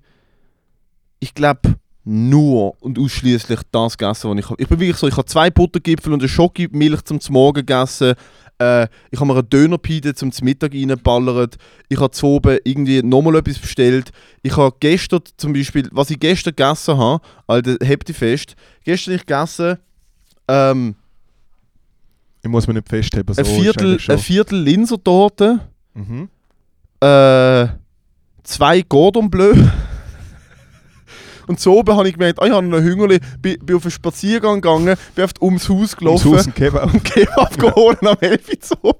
[SPEAKER 2] ich glaube, nur und ausschließlich das gegessen, was ich habe. Ich bin wirklich so, ich habe zwei Buttergipfel und eine Schokimilch zum Morgen gegessen. Äh, ich habe mir eine Dönerpide zum Mittag reingeballert. Ich habe zu oben irgendwie nochmal etwas bestellt. Ich habe gestern zum Beispiel, was ich gestern gegessen habe, Alter, hebt die fest. Gestern habe ich gegessen, ähm,
[SPEAKER 1] Ich muss mir nicht festheben. So
[SPEAKER 2] ein, Viertel, ein Viertel Linsertorte.
[SPEAKER 1] Mhm.
[SPEAKER 2] äh, zwei Cordon Bleu. [LAUGHS] Und so oben habe ich gemerkt, ah, ich habe noch Hüngerli, bin, bin auf einen Spaziergang gegangen, bin einfach ums Haus
[SPEAKER 1] Ums
[SPEAKER 2] gelaufen
[SPEAKER 1] Haus und Kebab. [LAUGHS]
[SPEAKER 2] und Kebab geholt am 11 Uhr zu oben.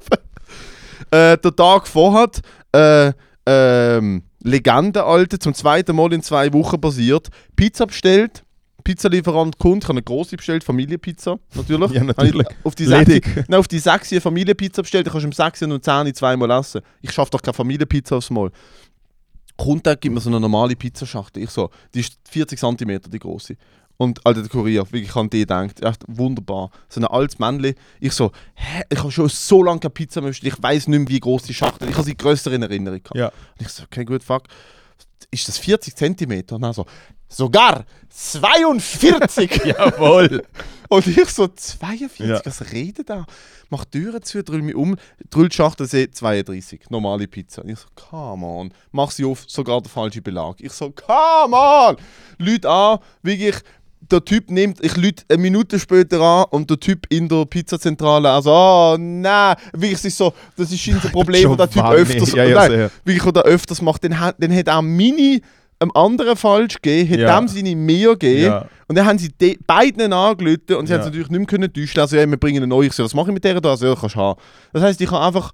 [SPEAKER 2] Äh, der Tag vorher, äh, ähm, Legende, Alter, zum zweiten Mal in zwei Wochen passiert. Pizza bestellt, Pizzalieferant kommt, ich habe eine große bestellt, Familienpizza, natürlich. [LAUGHS]
[SPEAKER 1] Ja, natürlich.
[SPEAKER 2] Ich Auf die sechs,
[SPEAKER 1] Ledig.
[SPEAKER 2] Nein, auf die 6 eine Familienpizza bestellt, du kannst um 6 und um 10 zweimal essen. Ich schaffe doch keine Familienpizza aufs Mal. Kommt der, gibt mir so eine normale Pizzaschachtel. Ich so, die ist 40 cm, die große. Und Alter, der Kurier, wirklich an die denkt, echt wunderbar. So ein altes Männchen. Ich so, hä, ich habe schon so lange keine Pizza mehr bestellt, ich weiß nicht mehr, wie groß die Schachtel ist. Ich habe sie grösser in Erinnerung gehabt.
[SPEAKER 1] Ja.
[SPEAKER 2] Und ich so, okay, gut, fuck. Ist das 40 cm? Und dann so, sogar 42! [LAUGHS]
[SPEAKER 1] Jawohl.
[SPEAKER 2] Und ich so, 42,
[SPEAKER 1] Ja.
[SPEAKER 2] was redet da? Mach Türen zu, drüll mich um, drüll die Schachtel, sehe 32, normale Pizza. Und ich so, come on. Mach sie auf, sogar der falsche Belag. Ich so, come on! Leute an, wirklich, der Typ nimmt, ich lüte eine Minute später an und der Typ in der Pizzazentrale, also, oh nein, wirklich, es ist so, das ist ein Problem, wo der Typ öfters,
[SPEAKER 1] Ja, ja,
[SPEAKER 2] nein,
[SPEAKER 1] sehr.
[SPEAKER 2] wirklich, der öfters macht, hat- dann hat auch meine einem anderen falsch gegeben, hat
[SPEAKER 1] Ja.
[SPEAKER 2] dem seine mehr gegeben.
[SPEAKER 1] Ja.
[SPEAKER 2] Und dann haben sie de- beiden angelötet und sie
[SPEAKER 1] Ja.
[SPEAKER 2] haben es natürlich nicht mehr können täuschen. Also, ja, wir bringen eine neue. So, was mache ich mit der da? Also, ja, kannst du haben. Das heisst, ich habe einfach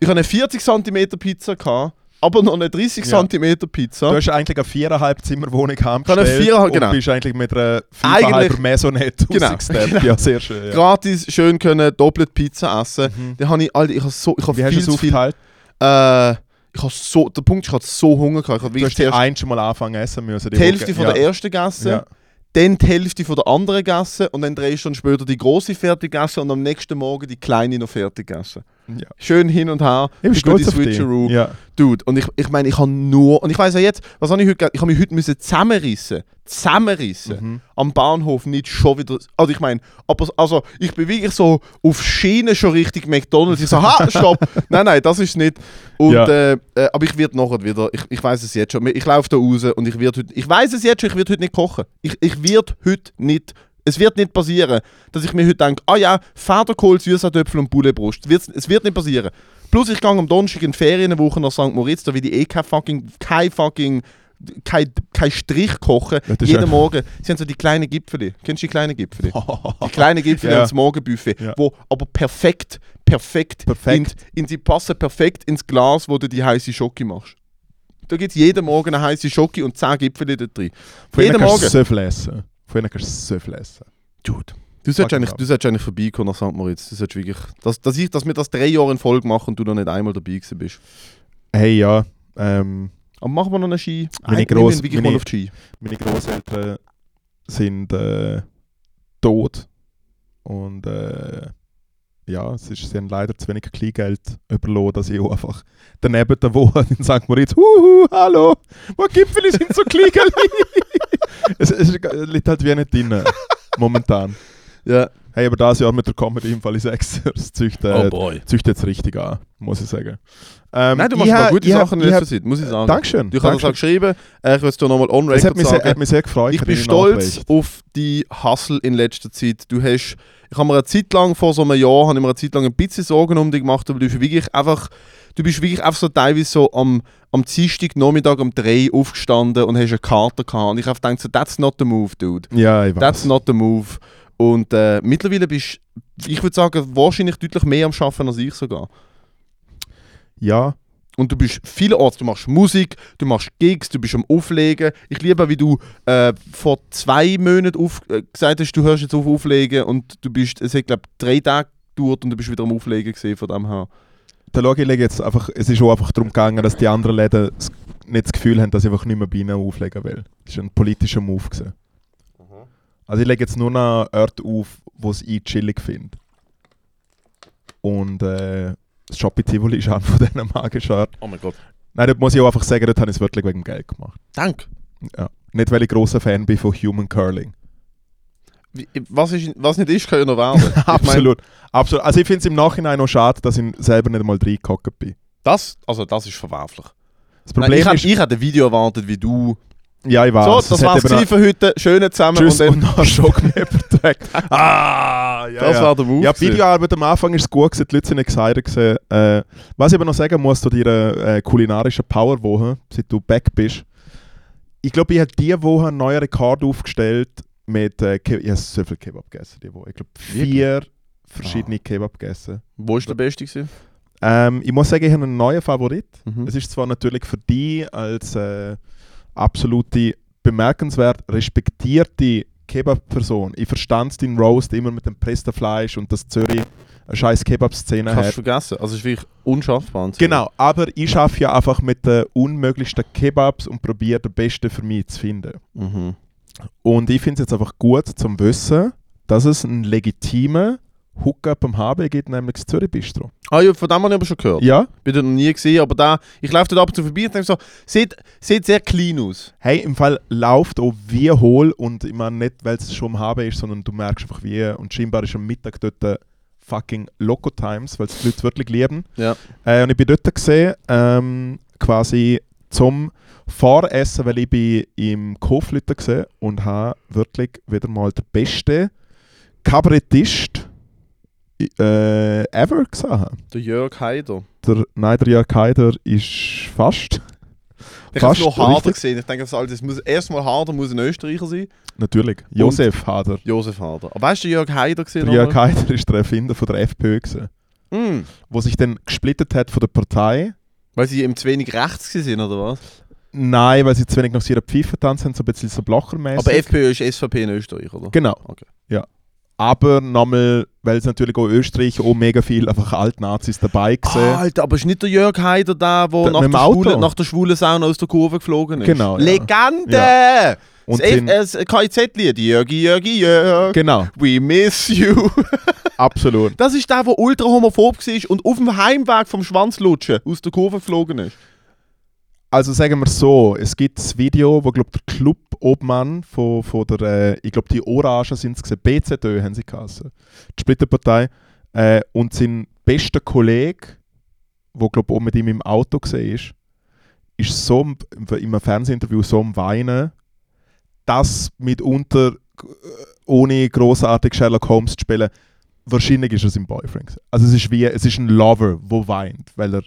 [SPEAKER 2] ich habe eine 40 cm Pizza gehabt, aber noch eine 30
[SPEAKER 1] Ja.
[SPEAKER 2] cm Pizza.
[SPEAKER 1] Du hast eigentlich eine viereinhalb Zimmerwohnung
[SPEAKER 2] eine
[SPEAKER 1] heimgestellt und
[SPEAKER 2] genau.
[SPEAKER 1] bist eigentlich mit einer
[SPEAKER 2] Eigentlich-
[SPEAKER 1] fünfeinhalber Maisonette [LAUGHS]
[SPEAKER 2] Genau, genau.
[SPEAKER 1] Ja, sehr schön. Ja.
[SPEAKER 2] Gratis, schön können, doppelt Pizza essen.
[SPEAKER 1] Mhm.
[SPEAKER 2] Da habe ich, Alter, ich habe so, ich habe
[SPEAKER 1] Wie hast
[SPEAKER 2] viel
[SPEAKER 1] du es
[SPEAKER 2] zu viel.
[SPEAKER 1] aufgeteilt?
[SPEAKER 2] Äh, ich habe so, der Punkt ist, ich hatte so Hunger gehabt. Ich habe
[SPEAKER 1] Du
[SPEAKER 2] wirklich
[SPEAKER 1] die
[SPEAKER 2] zuerst
[SPEAKER 1] ein schon mal anfangen essen müssen.
[SPEAKER 2] die Hälfte von
[SPEAKER 1] ja.
[SPEAKER 2] der ersten Gasse,
[SPEAKER 1] Ja.
[SPEAKER 2] dann die Hälfte von der anderen Gasse und dann drei Stunden später die große Fertiggasse und am nächsten Morgen die kleine noch Fertiggasse.
[SPEAKER 1] Ja.
[SPEAKER 2] Schön hin und her.
[SPEAKER 1] Ich bin
[SPEAKER 2] die. Switcheroo.
[SPEAKER 1] Ja.
[SPEAKER 2] Dude, und ich, ich meine, ich habe nur, und ich weiß ja jetzt, was habe ich heute, ich habe mich heute müssen zusammenrissen, zusammenrissen,
[SPEAKER 1] Mhm.
[SPEAKER 2] am Bahnhof nicht schon wieder, also ich meine, also ich bin wirklich so auf Schiene schon Richtung McDonalds, ich so, ha, [LAUGHS] stopp, nein, nein, das ist nicht, und,
[SPEAKER 1] Ja.
[SPEAKER 2] äh, äh, aber ich werde nachher wieder, ich, ich weiß es jetzt schon, ich laufe da raus und ich werde heute, ich weiß es jetzt schon, ich werde heute nicht kochen, ich, ich werde heute nicht, es wird nicht passieren, dass ich mir heute denke, ah ja, Federkohl, Süßkartoffeln und Boulebrust, Wird's- es wird nicht passieren. Plus ich gehe am Donnerstag in die Ferienwoche nach St. Moritz, da will ich eh kein fucking, kein fucking, kein, kein Strich kochen. Jeden
[SPEAKER 1] ja-
[SPEAKER 2] Morgen. Sie haben so die kleinen Gipfeli. Kennst du die kleinen Gipfeli? [LAUGHS] Die kleinen Gipfeli
[SPEAKER 1] Ja.
[SPEAKER 2] ans Morgenbuffet,
[SPEAKER 1] Ja.
[SPEAKER 2] wo aber perfekt, perfekt,
[SPEAKER 1] Perfekt.
[SPEAKER 2] In, in, sie passen perfekt ins Glas, wo du die heiße Schoki machst. Da gibt es jeden Morgen eine heiße Schoki und 10 Gipfeli da drin.
[SPEAKER 1] Von
[SPEAKER 2] Jeden Morgen.
[SPEAKER 1] so viel essen. Von ihnen kannst du so viel essen.
[SPEAKER 2] Dude. Du solltest, eigentlich, du solltest eigentlich vorbeikommen nach St. Moritz. Du solltest wirklich, dass, dass, ich, dass wir das drei Jahre in Folge machen und du noch nicht einmal dabei gewesen bist.
[SPEAKER 1] Hey, ja. Ähm,
[SPEAKER 2] Aber machen wir noch einen Ski?
[SPEAKER 1] Meine
[SPEAKER 2] Ein- wir
[SPEAKER 1] Gross-
[SPEAKER 2] wirklich
[SPEAKER 1] meine-
[SPEAKER 2] mal auf Ski.
[SPEAKER 1] meine Großeltern sind äh, tot. Und äh, ja, es ist, sie haben leider zu wenig Kleingeld überlassen, dass ich auch einfach daneben da wohne in St. Moritz. Huhu, hallo, wo Gipfel sind so Kleingeld? [LAUGHS] es, es liegt halt wie nicht drin, momentan.
[SPEAKER 2] Ja.
[SPEAKER 1] Hey, aber das Jahr mit der Comedy im Fall ist extra. [LAUGHS] Das züchtet, züchtet jetzt richtig an, muss ich sagen. Ähm,
[SPEAKER 2] Nein, du
[SPEAKER 1] ich
[SPEAKER 2] machst mal
[SPEAKER 1] hab-
[SPEAKER 2] gute
[SPEAKER 1] ich
[SPEAKER 2] Sachen in letzter Zeit, muss ich sagen.
[SPEAKER 1] Dankeschön.
[SPEAKER 2] Du hast das auch
[SPEAKER 1] Dankeschön.
[SPEAKER 2] geschrieben. Äh, ich will es dir nochmal on
[SPEAKER 1] Es hat
[SPEAKER 2] record
[SPEAKER 1] mich, sehr,
[SPEAKER 2] sagen.
[SPEAKER 1] hat mich sehr gefreut.
[SPEAKER 2] Ich bin stolz
[SPEAKER 1] Nachricht.
[SPEAKER 2] auf die Hustle in letzter Zeit. Du hast, ich habe mir eine Zeit lang, vor so einem Jahr, habe ich mir eine Zeit lang ein bisschen Sorgen um dich gemacht, aber du bist wirklich einfach, du bist wirklich einfach so teilweise so am, am Dienstag Nachmittag um 3 aufgestanden und hast eine Karte gehabt. Und ich habe gedacht, so, that's not the move, dude.
[SPEAKER 1] Ja, ich weiß.
[SPEAKER 2] That's not the move. Und äh, mittlerweile bist ich würde sagen, wahrscheinlich deutlich mehr am Schaffen als ich sogar.
[SPEAKER 1] ja,
[SPEAKER 2] Und du bist vielerorts, du machst Musik, du machst Gigs, du bist am Auflegen. Ich liebe, wie du äh, vor zwei Monaten auf, äh, gesagt hast, du hörst jetzt auf Auflegen und du bist, es hat glaube drei Tage gedauert und du bist wieder am Auflegen gesehen von dem her.
[SPEAKER 1] der Logi legt jetzt einfach, es ist auch einfach darum gegangen, dass die anderen Läden nicht das Gefühl haben, dass ich einfach nicht mehr bei ihnen auflegen will. Das war ein politischer Move. Gewesen. Also ich lege jetzt nur noch Orte auf, wo es ich chillig finde. Und äh, das Shop in Tivoli ist [LAUGHS] einer von diesen magischen Orten.
[SPEAKER 2] Oh mein Gott.
[SPEAKER 1] Nein, dort muss ich auch einfach sagen, dort habe ich es wirklich wegen dem Geld gemacht.
[SPEAKER 2] Danke.
[SPEAKER 1] Ja. Nicht, weil ich großer Fan bin von Human Curling.
[SPEAKER 2] Wie- Was, ist, was nicht ist, kann ja noch werden. [LAUGHS] Ich mein,
[SPEAKER 1] Absolut. Absolut. Also ich finde es im Nachhinein noch schade, dass ich selber nicht mal reingehockt bin.
[SPEAKER 2] das, also das ist verwerflich.
[SPEAKER 1] Das
[SPEAKER 2] Nein,
[SPEAKER 1] Problem
[SPEAKER 2] ich
[SPEAKER 1] ist...
[SPEAKER 2] hätte ich hätte ein Video erwartet, wie du.
[SPEAKER 1] Ja, ich weiß.
[SPEAKER 2] so, das
[SPEAKER 1] hat
[SPEAKER 2] war's für heute. Schöne zusammen.
[SPEAKER 1] Tschüss
[SPEAKER 2] und
[SPEAKER 1] und,
[SPEAKER 2] dann,
[SPEAKER 1] dann Schockmappertag. ah, ja,
[SPEAKER 2] das
[SPEAKER 1] ja.
[SPEAKER 2] war der Move.
[SPEAKER 1] Ja, die. Videoarbeit am Anfang ist gut, gewesen, die Leute sind excited. Gewesen. Äh, was ich aber noch sagen muss zu deiner äh, kulinarischen Powerwoche, seit du back bist. Ich glaube, ich habe diese Woche einen neuen Rekord aufgestellt mit äh, Ke Ich habe so viel Kebab gegessen diese Woche. Ich glaube, vier verschiedene Kebab gegessen.
[SPEAKER 2] Wo ist der Beste gewesen?
[SPEAKER 1] Ähm, ich muss sagen, ich habe einen neuen Favorit.
[SPEAKER 2] Mhm.
[SPEAKER 1] Es ist zwar natürlich für dich als äh, absolute bemerkenswert respektierte Kebab-Person. Ich verstand deinen Roast immer mit dem Presten Fleisch und dass Zürich eine scheiß Kebab-Szene
[SPEAKER 2] Kannst
[SPEAKER 1] hat.
[SPEAKER 2] vergessen. Also es ist wirklich unschaffbar.
[SPEAKER 1] Genau, aber ich schaffe ja einfach mit den unmöglichsten Kebabs und probiere den besten für mich zu finden.
[SPEAKER 2] Mhm.
[SPEAKER 1] Und ich finde es jetzt einfach gut zum Wissen, dass es einen legitimen Hookup am HB gibt, nämlich das Zürich Bistro.
[SPEAKER 2] Ah ja, von dem habe ich aber schon gehört.
[SPEAKER 1] Ja,
[SPEAKER 2] Bin dort noch nie gesehen, aber da, ich laufe dort ab und zu vorbei und denke so, sieht, sieht sehr clean aus.
[SPEAKER 1] Hey, im Fall läuft auch wie hohl und ich meine nicht, weil es schon am HB ist, sondern du merkst einfach wie und scheinbar ist am Mittag dort äh, fucking Loco Times, weil es die Leute wirklich lieben.
[SPEAKER 2] Ja.
[SPEAKER 1] Äh, und ich bin dort gesehen, ähm, quasi zum Voressen, weil ich bin im Koflüter gesehen und habe wirklich wieder mal der beste Kabarettist äh, ever gesehen.
[SPEAKER 2] Der Jörg Haider.
[SPEAKER 1] Der, nein, der Jörg Haider ist fast,
[SPEAKER 2] Ich habe nur Harder gesehen. Ich denke, das muss, erstmal Harder muss ein Österreicher sein.
[SPEAKER 1] natürlich, Josef Hader.
[SPEAKER 2] Josef Harder. Aber weißt du, Jörg Haider gesehen?
[SPEAKER 1] Der Jörg Haider ist der Erfinder von der FPÖ gewesen.
[SPEAKER 2] Mm.
[SPEAKER 1] wo sich dann gesplittet hat von der Partei
[SPEAKER 2] Weil sie ihm zu wenig rechts sind oder was?
[SPEAKER 1] Nein, weil sie zu wenig nach ihrer Pfeife tanzen, so ein bisschen so blochermäßig.
[SPEAKER 2] Aber FPÖ ist SVP in Österreich, oder?
[SPEAKER 1] Genau.
[SPEAKER 2] Okay.
[SPEAKER 1] Ja. Aber nochmal, weil es natürlich auch Österreich auch mega viel einfach Altnazis dabei gesehen.
[SPEAKER 2] Alter, aber ist nicht der Jörg Haider da, der
[SPEAKER 1] Der-
[SPEAKER 2] nach, der
[SPEAKER 1] Auto?
[SPEAKER 2] schwulen, nach der schwulen Sauna aus der Kurve geflogen ist?
[SPEAKER 1] Genau, ja.
[SPEAKER 2] Legende!
[SPEAKER 1] Und sind-
[SPEAKER 2] äh, das KIZ-Lied. Jörgi, Jörgi, Jörg.
[SPEAKER 1] Genau,
[SPEAKER 2] We miss you. [LAUGHS]
[SPEAKER 1] absolut.
[SPEAKER 2] Das ist der, der ultra homophob war und auf dem Heimweg vom Schwanzlutschen aus der Kurve geflogen ist.
[SPEAKER 1] Also sagen wir so, es gibt das Video, wo glaub, der Club-Obmann von, von der, äh, ich glaube die Orangen sind es BZÖ haben sie geheißen, die Splitterpartei, äh, und sein bester Kollege, wo glaube auch mit ihm im Auto gesehen ist, ist so im, einem Fernsehinterview so am Weinen, dass mitunter, äh, ohne großartig Sherlock Holmes zu spielen, wahrscheinlich ist er sein Boyfriend. Also es ist wie, es ist ein Lover, der weint, weil er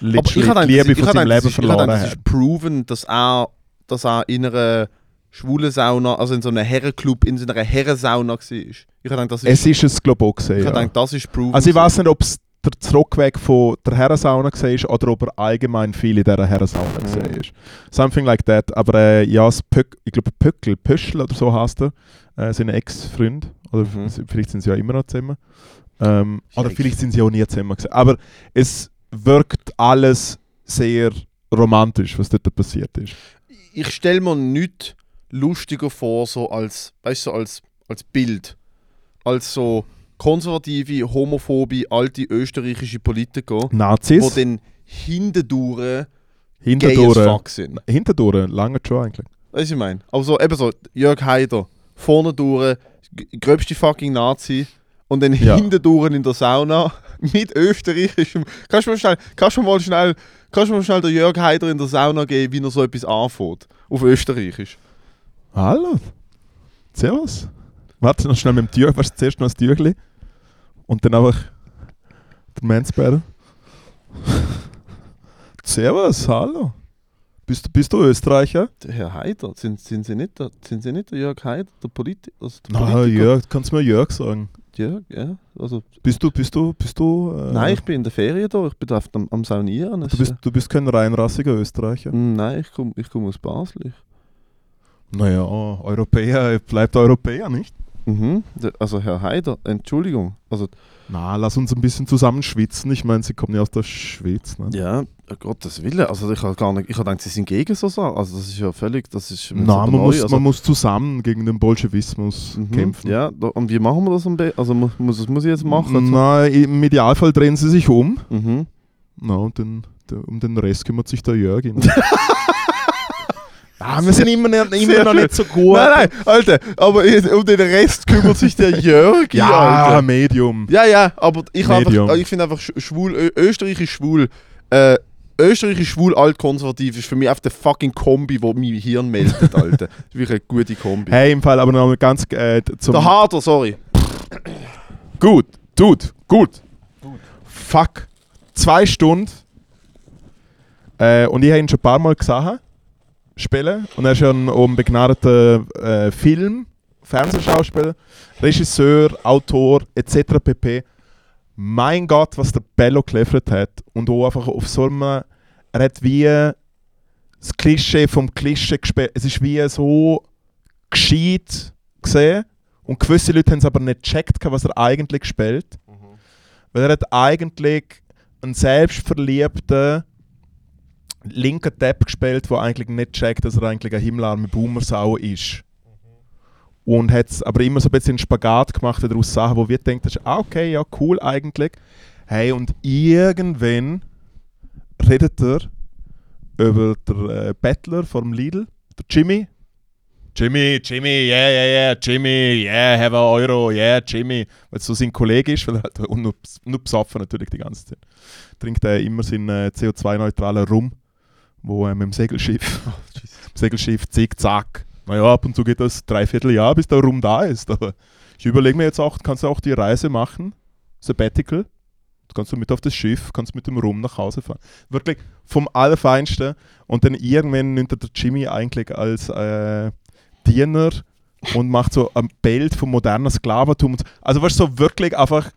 [SPEAKER 1] literally die Liebe von seinem Leben verloren hat.
[SPEAKER 2] Es ist proven, dass er, dass er in einer schwulen Sauna, also in so einem Herrenclub, in so einer Herrensauna war. Ich gedacht, das ist,
[SPEAKER 1] Es ist es, glaube ich, auch gesehen,
[SPEAKER 2] ich
[SPEAKER 1] ja.
[SPEAKER 2] gedacht, das ist proven.
[SPEAKER 1] Also ich weiß nicht, ob es der Zurückweg von der Herrensauna war oder ob er allgemein viel in dieser Herrensauna
[SPEAKER 2] Mhm.
[SPEAKER 1] war. Something like that. Aber äh, ja, Pöck, ich glaube Pöckel, Pöschel oder so heißt er, äh, sein Ex-Freund. Oder
[SPEAKER 2] Mhm.
[SPEAKER 1] vielleicht sind sie ja immer noch zusammen. Ähm, oder vielleicht sind sie auch nie zusammen gewesen. Aber es wirkt alles sehr romantisch, was dort passiert ist.
[SPEAKER 2] ich stelle mir nichts lustiger vor, so als, weißt du, als, als Bild. Als so konservative, homophobe, alte österreichische Politiker, die
[SPEAKER 1] Nazis,
[SPEAKER 2] dann hintendurch gay as
[SPEAKER 1] hinterdurch,
[SPEAKER 2] fuck sind.
[SPEAKER 1] hinterdurch, lange schon eigentlich.
[SPEAKER 2] Weißt du, ich meine? Aber so, eben so, Jörg Haider, vorne durch, gröbste fucking Nazi und dann
[SPEAKER 1] Ja.
[SPEAKER 2] hinten durch in der Sauna mit österreichischem. Kannst du mal schnell, kannst du mal schnell, kannst du mal schnell der Jörg Haider in der Sauna geben, wie er so etwas anfängt? Auf Österreichisch.
[SPEAKER 1] Hallo. Servus. Warte noch schnell mit dem Tür, was zuerst noch das Türchen und dann einfach der Mansperrer. Servus, hallo. Bist, du- bist du Österreicher?
[SPEAKER 2] Der Herr Haider, sind, sind, Sie nicht der, sind Sie nicht der Jörg Haider, der, Politi also der
[SPEAKER 1] Na,
[SPEAKER 2] Politiker?
[SPEAKER 1] Jörg, kannst du mir Jörg sagen?
[SPEAKER 2] Jörg, ja. Also,
[SPEAKER 1] Bist du, bist du, bist du? Äh,
[SPEAKER 2] nein, ich bin in der Ferien da, ich bin da am, am Saunieren.
[SPEAKER 1] Du bist,
[SPEAKER 2] ist,
[SPEAKER 1] du bist kein reinrassiger Österreicher.
[SPEAKER 2] äh, nein, ich komme ich komm aus Basel.
[SPEAKER 1] Naja, Europäer bleibt Europäer, nicht?
[SPEAKER 2] Mhm. also Herr Haider, Entschuldigung. Also
[SPEAKER 1] Na, lass uns ein bisschen zusammenschwitzen. Ich meine, sie kommen ja aus der Schweiz. Ne?
[SPEAKER 2] Ja, oh Gottes Willen. Also ich habe gar nicht, ich habe gedacht, sie sind gegen so Sachen. Also das ist ja völlig, das ist
[SPEAKER 1] Nein, man,
[SPEAKER 2] neu.
[SPEAKER 1] muss,
[SPEAKER 2] also,
[SPEAKER 1] man muss zusammen gegen den Bolschewismus
[SPEAKER 2] mhm,
[SPEAKER 1] kämpfen.
[SPEAKER 2] Ja, und wie machen wir das am besten? Also muss, das muss ich jetzt machen?
[SPEAKER 1] Na, im Idealfall drehen sie sich um.
[SPEAKER 2] Mhm.
[SPEAKER 1] Na, und den, der, um den Rest kümmert sich der Jörg. [LAUGHS] ah, wir sind immer, nicht, immer noch nicht so gut.
[SPEAKER 2] Nein, nein, Alter, aber um den Rest kümmert sich der [LAUGHS] Jörg,
[SPEAKER 1] Ja,
[SPEAKER 2] Alter.
[SPEAKER 1] Medium.
[SPEAKER 2] Ja, ja, aber ich, hab
[SPEAKER 1] Medium.
[SPEAKER 2] einfach, ich finde einfach sch- schwul, Österreich ist schwul. Äh, Österreich ist schwul, altkonservativ ist für mich einfach der fucking Kombi, wo mein Hirn meldet, Alter. Das ist wirklich eine gute Kombi.
[SPEAKER 1] Hey, im Fall aber noch mal ganz äh, zum.
[SPEAKER 2] der Harder, sorry.
[SPEAKER 1] Gut, tut, gut. Fuck. Zwei Stunden. Äh, und ich habe ihn schon ein paar Mal gesehen spielen. Und er ist ja ein, auch ein begnadeter äh, Film, Fernsehschauspieler, Regisseur, Autor etc. pp. Mein Gott, was der Bello geliefert hat. Und auch einfach auf so einem. Er hat wie das Klischee vom Klischee gespielt. Es ist wie so gescheit gesehen. Und gewisse Leute haben es aber nicht gecheckt, was er eigentlich spielt. Weil er hat eigentlich einen selbstverliebten linken Depp gespielt, der eigentlich nicht checkt, dass er eigentlich eine himmelarme Boomersau ist. Und hat aber immer so ein bisschen Spagat gemacht daraus Sachen, wo wir denken, ah, okay, ja, cool eigentlich. Hey, und irgendwann redet er über den äh, Bettler vom Lidl, der Jimmy. Jimmy, Jimmy, yeah, yeah, yeah, Jimmy, yeah, have a Euro, yeah, Jimmy. Weil es so sein Kollege ist, weil er halt und nur, nur besoffen natürlich die ganze Zeit. Trinkt er immer seinen äh, CO2-neutralen Rum, wo äh, mit dem Segelschiff, [LAUGHS] [LAUGHS] Segelschiff zick-zack. Naja, ab und zu geht das dreiviertel Jahr, bis der Rum da ist. Aber ich überlege mir jetzt auch, kannst du auch die Reise machen, Sabbatical. Kannst du mit auf das Schiff, kannst mit dem Rum nach Hause fahren. Wirklich vom Allerfeinsten. Und dann irgendwann nimmt er der Jimmy eigentlich als äh, Diener und macht so ein Bild vom modernen Sklaventum. Also du, so wirklich einfach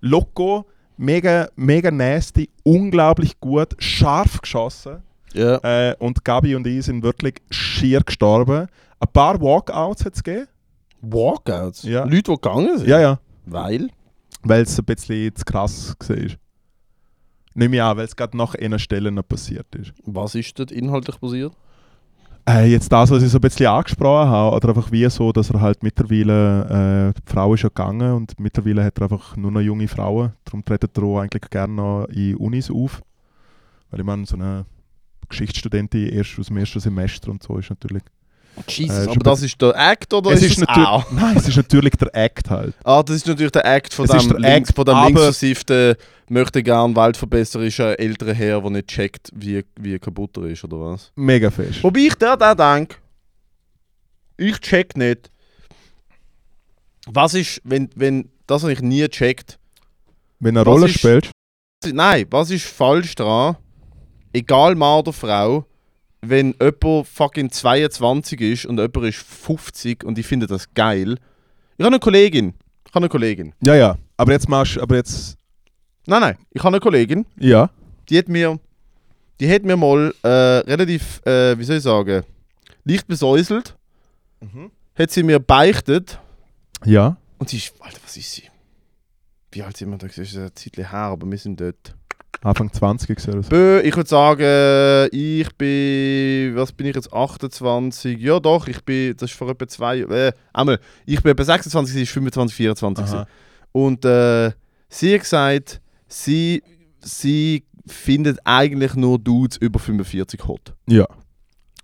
[SPEAKER 1] loco, Mega, mega nasty, unglaublich gut, scharf geschossen.
[SPEAKER 2] Ja.
[SPEAKER 1] Äh, und Gabi und ich sind wirklich schier gestorben. Ein paar Walkouts hat es gegeben.
[SPEAKER 2] Walkouts?
[SPEAKER 1] Ja.
[SPEAKER 2] Leute, die gegangen sind?
[SPEAKER 1] Ja, ja.
[SPEAKER 2] Weil?
[SPEAKER 1] Weil es ein bisschen zu krass war. Nehme ich an, weil es gerade nach einer Stelle noch passiert ist.
[SPEAKER 2] Was ist dort inhaltlich passiert?
[SPEAKER 1] Äh, jetzt das, was ich so ein bisschen angesprochen habe, oder einfach wie so, dass er halt mittlerweile, äh, die Frau ist schon gegangen und mittlerweile hat er einfach nur noch junge Frauen. Darum treten er auch eigentlich gerne noch in Unis auf. Weil ich meine, so eine Geschichtsstudentin erst aus dem ersten Semester und so ist natürlich.
[SPEAKER 2] Jesus,
[SPEAKER 1] Äh,
[SPEAKER 2] aber das ist der Act oder
[SPEAKER 1] es
[SPEAKER 2] ist,
[SPEAKER 1] ist
[SPEAKER 2] auch?
[SPEAKER 1] nein, es ist natürlich der Act halt. [LAUGHS]
[SPEAKER 2] Ah, das ist natürlich der Act von
[SPEAKER 1] Es
[SPEAKER 2] dem,
[SPEAKER 1] der
[SPEAKER 2] links,
[SPEAKER 1] Act,
[SPEAKER 2] von dem linksversifften, möchte gern weltverbesserischen älteren Herr, der nicht checkt, wie, wie kaputt er ist, oder was?
[SPEAKER 1] Mega fest.
[SPEAKER 2] Wobei ich da da denke, ich check nicht, was ist, wenn, wenn das habe ich nie checkt.
[SPEAKER 1] Wenn er
[SPEAKER 2] Was
[SPEAKER 1] Rolle spielt,
[SPEAKER 2] Nein, was ist falsch dran, egal Mann oder Frau, wenn jemand fucking 22 ist und jemand ist 50 und ich finde das geil. Ich habe eine Kollegin. Ich habe eine Kollegin.
[SPEAKER 1] ja, ja. Aber jetzt machst aber jetzt,
[SPEAKER 2] Nein, nein, ich habe eine Kollegin,
[SPEAKER 1] ja.
[SPEAKER 2] die hat mir, die hat mir mal äh, relativ, äh, wie soll ich sagen, leicht besäuselt, hat sie mir beichtet
[SPEAKER 1] Ja.
[SPEAKER 2] und sie ist, Alter, was ist sie? Wie alt sind wir da? Das ist ein Zeitchen her, aber wir sind dort.
[SPEAKER 1] Anfang 20 gesehen oder so.
[SPEAKER 2] Ich würde sagen, ich bin, was bin ich jetzt, 28? Ja doch, ich bin, das ist vor etwa zwei, äh, einmal, ich bin etwa 26, sie ist 25, 24. gewesen.
[SPEAKER 1] Aha.
[SPEAKER 2] Und äh, sie hat gesagt, sie, sie findet eigentlich nur Dudes über 45 hot.
[SPEAKER 1] Ja.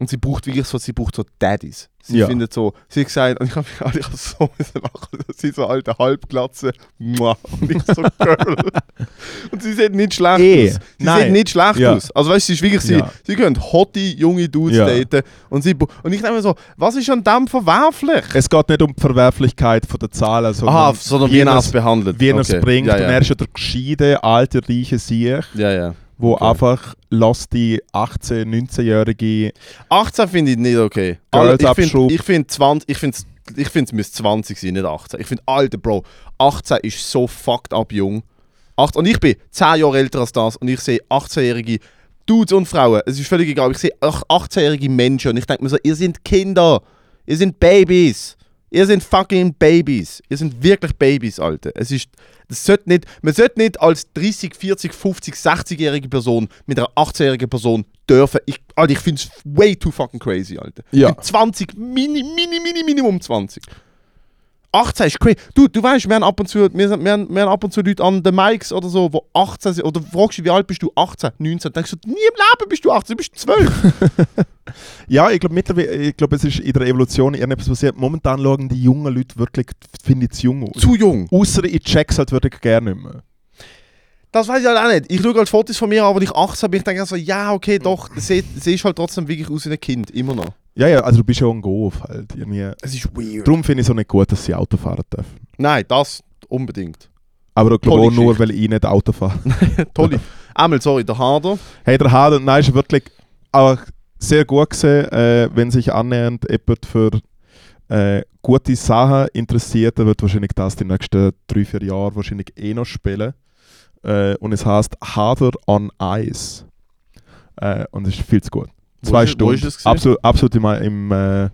[SPEAKER 2] Und sie braucht wirklich so, sie braucht so Daddies. Sie
[SPEAKER 1] Ja.
[SPEAKER 2] findet so, sie hat gesagt, und ich habe mich ich hab so lachen, sie so alte Halbglatze, muah, und ich so Girl. [LAUGHS] und sie sieht nicht schlecht
[SPEAKER 1] Eh,
[SPEAKER 2] aus. Sie
[SPEAKER 1] nein.
[SPEAKER 2] sieht nicht schlecht
[SPEAKER 1] Ja.
[SPEAKER 2] aus. Also weißt du, sie ist wirklich, sie,
[SPEAKER 1] Ja.
[SPEAKER 2] sie können hotte, junge Dudes daten. Und, sie, und ich denke mir so, was ist an dem verwerflich?
[SPEAKER 1] Es geht nicht um die Verwerflichkeit von der Zahlen, sondern
[SPEAKER 2] Aha, sondern wie er es behandelt.
[SPEAKER 1] wie er es
[SPEAKER 2] Okay.
[SPEAKER 1] bringt.
[SPEAKER 2] Ja,
[SPEAKER 1] Und
[SPEAKER 2] ja.
[SPEAKER 1] er ist ja der gescheite, alte, reiche Sieg,
[SPEAKER 2] ja, ja.
[SPEAKER 1] Wo
[SPEAKER 2] Okay.
[SPEAKER 1] einfach lässt die 18-, 19-Jährige
[SPEAKER 2] 18 finde ich nicht okay.
[SPEAKER 1] Girls
[SPEAKER 2] ich finde, ich finde 20, ich finde, ich finde es müsste 20 sein, nicht 18. Ich finde, alter Bro, 18 ist so fucked up jung. Acht- Und ich bin 10 Jahre älter als das und ich sehe 18-jährige Dudes und Frauen. Es ist völlig egal. Ich sehe ach- 18-jährige Menschen und ich denke mir so, ihr seid Kinder. Ihr seid Babys. Ihr seid fucking Babys. Ihr seid wirklich Babys, Alter. Es ist, das sollte nicht, man sollte nicht als 30, 40, 50, 60-jährige Person mit einer 18-jährigen Person dürfen. Ich, Alter, ich finde es way too fucking crazy, Alter.
[SPEAKER 1] Ja.
[SPEAKER 2] Find 20, mini, mini, mini, Minimum 20. 18 ist crazy. Du, du weißt, wir haben ab und zu, wir, sind- wir, haben, wir haben ab und zu Leute an den Mikes oder so, die 18 sind. Oder fragst du, wie alt bist du? 18, 19. Denkst du, nie im Leben bist du 18, du bist 12. [LAUGHS]
[SPEAKER 1] Ja, ich glaube mittlerweile, ich glaube, es ist in der Evolution irgendetwas passiert. Momentan schauen die jungen Leute wirklich, finde ich, zu jung aus.
[SPEAKER 2] Zu jung.
[SPEAKER 1] Außer ich check's halt wirklich gerne nicht mehr.
[SPEAKER 2] Das weiß ich halt auch nicht. Ich schaue halt Fotos von mir an, als ich 18 bin. Ich denke so, ja, okay, doch, sie, sie ist halt trotzdem wirklich aus wie ein Kind. Immer noch.
[SPEAKER 1] Ja, ja, also du bist ja ein Golf halt. Irgendwie.
[SPEAKER 2] Es ist weird.
[SPEAKER 1] Darum finde ich es so nicht gut, dass sie Auto fahren dürfen.
[SPEAKER 2] Nein, das unbedingt.
[SPEAKER 1] Aber ich glaube auch nur, weil ich nicht Auto fahre. [LAUGHS]
[SPEAKER 2] Tolle. Einmal, sorry, der Harder.
[SPEAKER 1] Hey, der Hader, nein, ist wirklich auch sehr gut gesehen, äh, wenn sich annähernd jemand für äh, gute Sachen interessiert, dann wird wahrscheinlich das die nächsten drei, vier Jahre wahrscheinlich eh noch spielen. Äh, und es heißt Harder on Ice. Äh, und es ist viel zu gut. Zwei
[SPEAKER 2] ist-
[SPEAKER 1] Stunden. absolut, absolut im, im äh,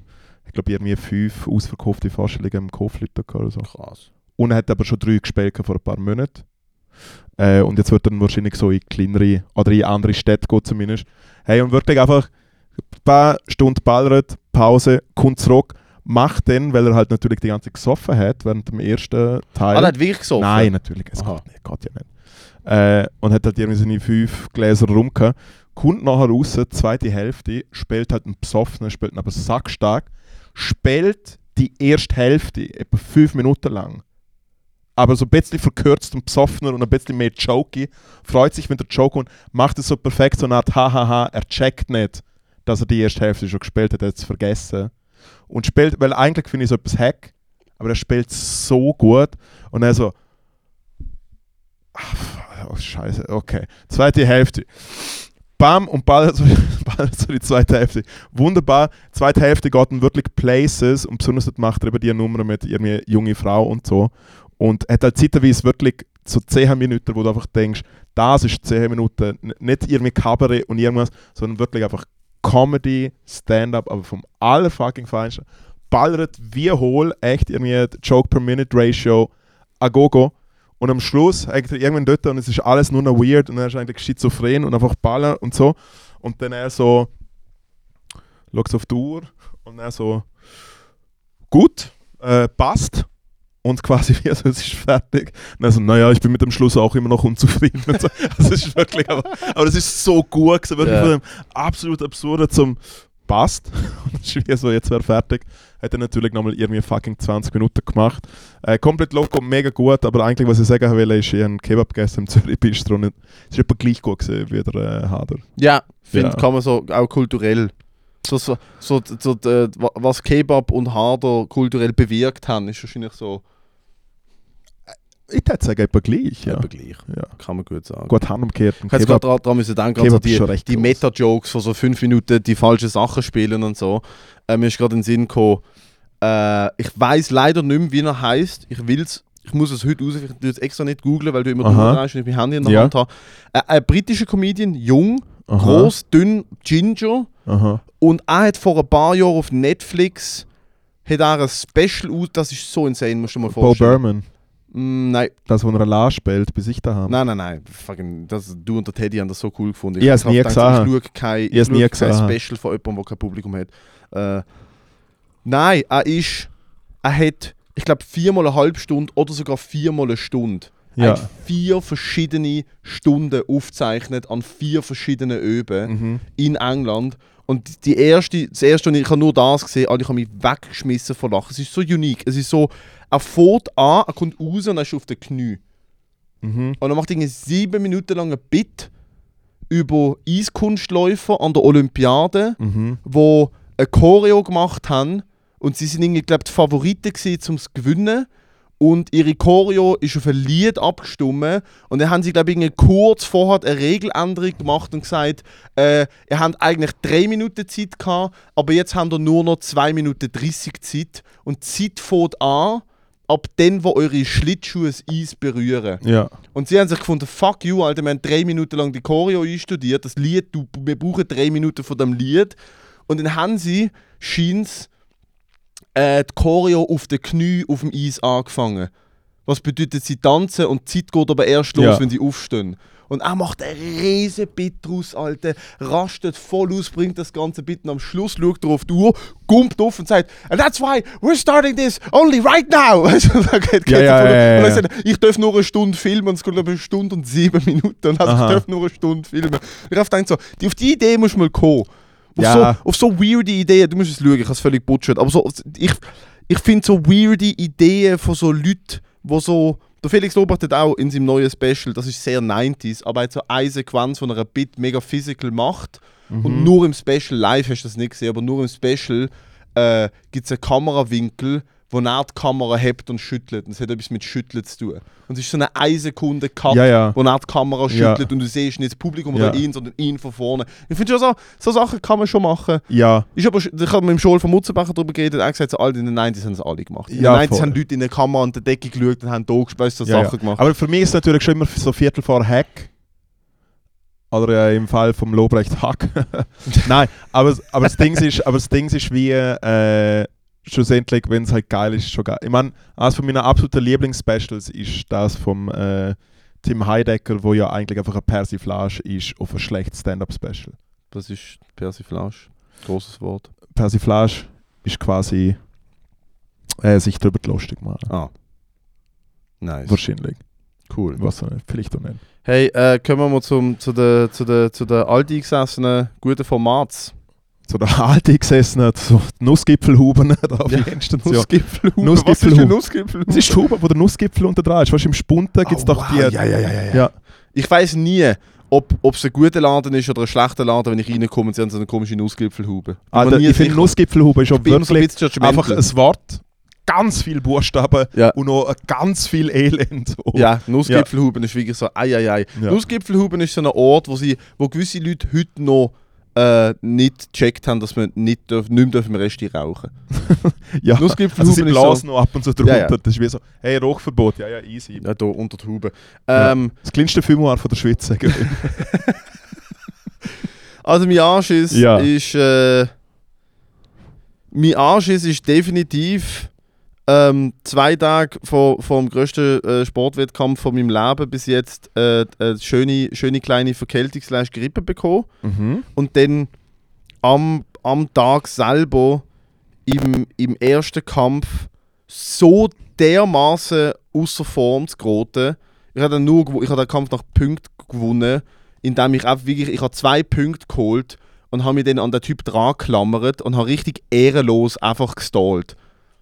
[SPEAKER 1] ich glaube, irgendwie fünf ausverkaufte Vorstellungen im Koflitter oder so.
[SPEAKER 2] Krass.
[SPEAKER 1] Und er hat aber schon drei gespielt vor ein paar Monaten. Äh, und jetzt wird er dann wahrscheinlich so in kleinere oder in andere Städte gehen zumindest. Hey, und wirklich einfach ein paar Stunden ballert, Pause, kommt zurück, macht dann, weil er halt natürlich die ganze Zeit gesoffen hat während dem ersten Teil.
[SPEAKER 2] Ah, der hat wirklich gesoffen?
[SPEAKER 1] Nein, natürlich, es
[SPEAKER 2] Aha.
[SPEAKER 1] geht, nicht, geht ja nicht. Äh, und hat halt irgendwie seine fünf Gläser rum gehabt. Kommt nachher raus, zweite Hälfte, spielt halt einen Besoffenen, spielt aber sackstark, spielt die erste Hälfte etwa fünf Minuten lang. Aber so ein bisschen verkürzt und besoffener und ein bisschen mehr jokey. Freut sich, wenn der Joke und macht es so perfekt, so eine Art Hahaha, er checkt nicht, dass er die erste Hälfte schon gespielt hat, er hat es vergessen. Und spielt, weil eigentlich finde ich so etwas Hack, aber er spielt so gut und er so, Ach, oh, scheiße, okay. Zweite Hälfte. Bam und ballert so, [LAUGHS] ballert so die zweite Hälfte. Wunderbar. Zweite Hälfte geht wirklich Places und besonders macht er eben die Nummer mit irgendwie junge Frau und so. Und hat halt zeitweise wirklich so 10 Minuten, wo du einfach denkst, das ist 10 Minuten, nicht irgendwie Kabarett und irgendwas, sondern wirklich einfach Comedy, Stand-up, aber vom allerfucking Feinsten. Ballert wie hohl, echt irgendwie die Joke per Minute Ratio a go-go. Und am Schluss hängt er irgendwann dort und es ist alles nur noch weird und er ist eigentlich schizophren und einfach ballern und so. Und dann er so, schaut auf die Uhr und er so, gut, äh, passt. Und quasi [LAUGHS] wie also, es ist fertig. Und er so, naja, ich bin mit dem Schluss auch immer noch unzufrieden. So. [LAUGHS] Also es ist wirklich, aber, aber es ist so gut gewesen, wirklich
[SPEAKER 2] Ja.
[SPEAKER 1] von dem absolut absurden zum passt. [LAUGHS] Und ist wie so, jetzt wäre fertig. Hat er natürlich nochmal irgendwie fucking 20 Minuten gemacht. Äh, komplett loco, mega gut, aber eigentlich, was ich sagen will, ist, ich habe einen Kebab gegessen im [LAUGHS] Zürich Bistro und es ist etwa gleich gut gewesen wie der äh, Hader.
[SPEAKER 2] Ja, finde
[SPEAKER 1] Ja.
[SPEAKER 2] kann man so auch kulturell. So, so, so, so äh, wa- was Kebab und Harder kulturell bewirkt haben, ist wahrscheinlich so
[SPEAKER 1] Ich würde sagen, etwa gleich, ja.
[SPEAKER 2] etwa gleich.
[SPEAKER 1] ja.
[SPEAKER 2] Kann man gut sagen.
[SPEAKER 1] Gut, Hand umgekehrt.
[SPEAKER 2] Ich hätte gerade dran müssen denken, also die, die. Meta-Jokes von so fünf Minuten die falschen Sachen spielen und so. Äh, mir ist gerade in den Sinn gekommen, äh, ich weiß leider nicht mehr, wie er heißt. Ich will's, ich muss es heute raus, ich tue jetzt extra nicht googlen, weil du immer
[SPEAKER 1] Aha.
[SPEAKER 2] durchdrehst und ich mein Handy in der
[SPEAKER 1] Ja.
[SPEAKER 2] Hand habe. Äh, ein britischer Comedian, jung,
[SPEAKER 1] Aha.
[SPEAKER 2] groß, dünn, ginger.
[SPEAKER 1] Aha.
[SPEAKER 2] Und er hat vor ein paar Jahren auf Netflix hat er ein Special aus, das ist so insane, musst du dir mal
[SPEAKER 1] Bo
[SPEAKER 2] vorstellen.
[SPEAKER 1] Berman,
[SPEAKER 2] Mm, nein,
[SPEAKER 1] das, wo er La spielt, bis ich da habe.
[SPEAKER 2] nein, nein, nein. Fucking, das, du und der Teddy haben das so cool gefunden.
[SPEAKER 1] Ich hab's
[SPEAKER 2] hab
[SPEAKER 1] nie
[SPEAKER 2] gedacht,
[SPEAKER 1] gesehen.
[SPEAKER 2] Ich schaue kein,
[SPEAKER 1] Ich
[SPEAKER 2] schaue
[SPEAKER 1] nie
[SPEAKER 2] kein. Special von jemandem, der kein Publikum hat. Äh, nein, er ist, er hat, ich glaube, viermal eine halbe Stunde oder sogar viermal eine Stunde. Er
[SPEAKER 1] Ja.
[SPEAKER 2] hat vier verschiedene Stunden aufgezeichnet an vier verschiedenen Öben
[SPEAKER 1] Mhm.
[SPEAKER 2] in England. Und die erste, das erste, und ich habe nur das gesehen, Alter, ich habe mich weggeschmissen vor Lachen. Es ist so unique. Es ist so, er fährt an, er kommt raus und er ist auf den Knie.
[SPEAKER 1] Mhm.
[SPEAKER 2] Und er macht irgendwie sieben Minuten lang ein Bit über Eiskunstläufer an der Olympiade,
[SPEAKER 1] Mhm.
[SPEAKER 2] wo ein Choreo gemacht haben. Und sie sind irgendwie, glaube die Favoriten gewesen, um zu gewinnen. Und ihre Choreo ist auf ein Lied abgestimmt. Und dann haben sie, glaube ich, kurz vorher eine Regeländerung gemacht und gesagt, äh, ihr habt eigentlich drei Minuten Zeit gehabt, aber jetzt habt ihr nur noch 2 Minuten 30 Zeit. Und die Zeit fängt an, ab dann, wo eure Schlittschuhe das Eis berühren.
[SPEAKER 1] Ja.
[SPEAKER 2] Und sie haben sich gefunden, fuck you, Alter, wir haben drei Minuten lang die Choreo einstudiert, das Lied, du, wir brauchen drei Minuten von dem Lied. Und dann haben sie, scheint's, äh, die Choreo auf den Knie auf dem Eis angefangen. Was bedeutet, sie tanzen und die Zeit geht aber erst los,
[SPEAKER 1] Ja.
[SPEAKER 2] wenn sie aufstehen. Und er macht einen riesen Bit draus, Alter. Rastet voll aus, bringt das ganze Bit und am Schluss schaut er auf die Uhr, gumpt auf und sagt, And that's why we're starting this only right now. [LAUGHS] Also, dann geht- geht
[SPEAKER 1] Ja, ja,
[SPEAKER 2] und er sagt, ich darf nur eine Stunde filmen und es geht glaube ich eine Stunde und sieben Minuten. [LAUGHS] Also
[SPEAKER 1] Aha.
[SPEAKER 2] ich darf nur eine Stunde filmen. Ich gedacht so, auf die Idee musst du mal kommen. Auf,
[SPEAKER 1] Ja.
[SPEAKER 2] so, auf so weirde Ideen, du musst es schauen, ich habe es völlig butchert. Aber so, ich, ich finde so weirde Ideen von so Leuten, wo so. Der Felix hat auch in seinem neuen Special, das ist sehr 90s, aber er hat so eine Sequenz, wo er ein Bit mega physical macht.
[SPEAKER 1] Mhm.
[SPEAKER 2] Und nur im Special, live hast du das nicht gesehen, aber nur im Special äh, gibt es einen Kamerawinkel, wo er die Kamera hebt und schüttelt. Und es hat etwas mit Schütteln zu tun. Und es ist so eine 1 Sekunde Cut,
[SPEAKER 1] Ja, ja.
[SPEAKER 2] wo er die Kamera
[SPEAKER 1] Ja.
[SPEAKER 2] schüttelt und du siehst nicht das Publikum
[SPEAKER 1] Ja.
[SPEAKER 2] oder ihn, sondern ihn von vorne. Ich finde schon so, so Sachen kann man schon machen.
[SPEAKER 1] Ja.
[SPEAKER 2] Ist aber, ich habe mit dem Joel von Mutzenbacher darüber geredet, er gesagt, so, alle in den 90s haben es alle gemacht. In
[SPEAKER 1] Ja,
[SPEAKER 2] den 90s
[SPEAKER 1] voll.
[SPEAKER 2] haben Leute in der Kamera an der Decke geschaut und haben da gespielt, so
[SPEAKER 1] ja,
[SPEAKER 2] Sachen
[SPEAKER 1] ja.
[SPEAKER 2] gemacht.
[SPEAKER 1] Aber für mich ist es natürlich schon immer so Viertel vor Hack. Oder äh, im Fall vom Lobrecht Hack. [LAUGHS] Nein, aber, aber, das Ding ist, aber das Ding ist wie, äh, schlussendlich, wenn es halt geil ist, schon geil. Ich meine, eines von meinen absoluten Lieblingsspecials ist das vom äh, Tim Heidecker, wo ja eigentlich einfach eine Persiflage ist auf ein schlechtes Stand-Up-Special.
[SPEAKER 2] Das ist Persiflage. Großes Wort.
[SPEAKER 1] Persiflage ist quasi äh, sich darüber lustig machen.
[SPEAKER 2] Ah. Nice.
[SPEAKER 1] Wahrscheinlich.
[SPEAKER 2] Cool.
[SPEAKER 1] Was auch nicht. Vielleicht auch nicht.
[SPEAKER 2] Hey, äh, kommen wir mal zum, zu den zu der, zu der alteingesessenen guten Formats.
[SPEAKER 1] So der alte gesessen so die Nussgipfelhuben [LAUGHS] da auf
[SPEAKER 2] Ja,
[SPEAKER 1] die Endstation.
[SPEAKER 2] Nussgipfelhuben.
[SPEAKER 1] Nussgipfelhuben.
[SPEAKER 2] Nussgipfelhuben?
[SPEAKER 1] Das ist die Hube, wo der Nussgipfel unter dran ist. Weißt du, im Spunten gibt es
[SPEAKER 2] Oh,
[SPEAKER 1] doch
[SPEAKER 2] wow.
[SPEAKER 1] die.
[SPEAKER 2] Ja, ja, ja, ja, ja.
[SPEAKER 1] Ja.
[SPEAKER 2] Ich weiß nie, ob es ein guter Laden ist oder ein schlechter Laden, wenn ich reinkomme und sie haben so eine komische Nussgipfelhube.
[SPEAKER 1] Ah,
[SPEAKER 2] nie
[SPEAKER 1] ich finde. Nussgipfelhube ist auch
[SPEAKER 2] immer so ein
[SPEAKER 1] wirklich
[SPEAKER 2] bisschen
[SPEAKER 1] einfach ein Wort, ganz viel Buchstaben
[SPEAKER 2] Ja.
[SPEAKER 1] und noch ganz viel Elend. [LAUGHS] So.
[SPEAKER 2] Ja, Nussgipfelhuben ist wirklich so, ei, ei, ei.
[SPEAKER 1] Ja.
[SPEAKER 2] Nussgipfelhuben ist so ein Ort, wo, sie, wo gewisse Leute heute noch äh, nicht gecheckt haben, dass wir nicht, dürf, nicht mehr dürfen im Resti rauchen [LAUGHS]
[SPEAKER 1] Ja,
[SPEAKER 2] Nussgipfelhuben
[SPEAKER 1] also sie blasen
[SPEAKER 2] so-
[SPEAKER 1] noch ab und zu drunter.
[SPEAKER 2] Ja, ja.
[SPEAKER 1] Das ist wie so, hey, Rauchverbot, ja, ja, easy.
[SPEAKER 2] Ja, da unter der Haube.
[SPEAKER 1] Ja.
[SPEAKER 2] Ähm,
[SPEAKER 1] Das kleinste Fumoir von der Schweiz, sagen. [LAUGHS]
[SPEAKER 2] Also mein Anschiss
[SPEAKER 1] Ja.
[SPEAKER 2] ist... Äh, mein Anschiss ist definitiv ähm, zwei Tage vor, vor dem grössten äh, Sportwettkampf von meinem Leben bis jetzt äh, eine schöne, schöne kleine Verkältung slash Grippe bekommen.
[SPEAKER 1] mhm.
[SPEAKER 2] und dann am, am Tag selber im, im ersten Kampf so dermaßen außer Form zu geraten. Ich habe dann nur ich habe den Kampf nach Punkten gewonnen, indem ich einfach wirklich ich habe zwei Punkte geholt und habe mich dann an den Typ dran geklammert und habe richtig ehrenlos einfach gestallt.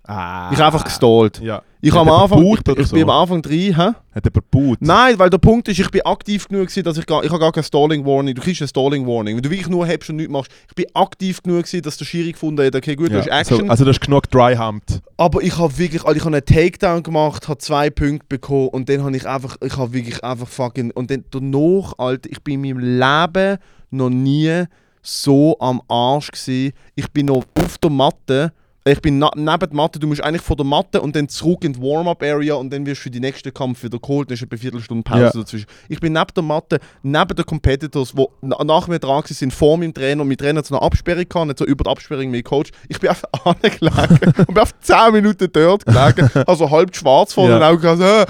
[SPEAKER 1] Ah.
[SPEAKER 2] Ich habe einfach gestallt.
[SPEAKER 1] Ja.
[SPEAKER 2] Ich, am Anfang, ich,
[SPEAKER 1] oder
[SPEAKER 2] ich bin
[SPEAKER 1] so?
[SPEAKER 2] am Anfang drin, hä?
[SPEAKER 1] Hat er Boot?
[SPEAKER 2] Nein, weil der Punkt ist, ich bin aktiv genug gewesen, dass ich gar, ich habe gar keine Stalling Warning. Du kriegst eine Stalling Warning. Wenn du wirklich nur hebst und nichts machst. Ich bin aktiv genug gewesen, dass der Schiri gefunden hat, okay, gut, du
[SPEAKER 1] Ja.
[SPEAKER 2] hast Action.
[SPEAKER 1] Also, also das ist genug dry humped.
[SPEAKER 2] aber ich habe wirklich, also ich habe einen Takedown gemacht, habe zwei Punkte bekommen und dann habe ich einfach, ich habe wirklich einfach fucking, und dann danach, Alter, ich bin in meinem Leben noch nie so am Arsch gewesen. Ich bin noch auf der Matte, ich bin neben der Matte, du musst eigentlich von der Matte und dann zurück in die Warm-Up-Area und dann wirst du für die nächsten Kampf wieder geholt, dann ist eine Viertelstunde Pause
[SPEAKER 1] Ja.
[SPEAKER 2] dazwischen. Ich bin neben der Matte, neben den Competitors, die na, nach mir dran waren, sind vor meinem Trainer und mein Trainer hat so eine Absperrung gehabt, nicht so über die Absperrung mit Coach. Ich bin einfach [LAUGHS] angelegen und bin auf 10 Minuten dort gelegen, also halb schwarz vor
[SPEAKER 1] Ja.
[SPEAKER 2] den Augen, äh,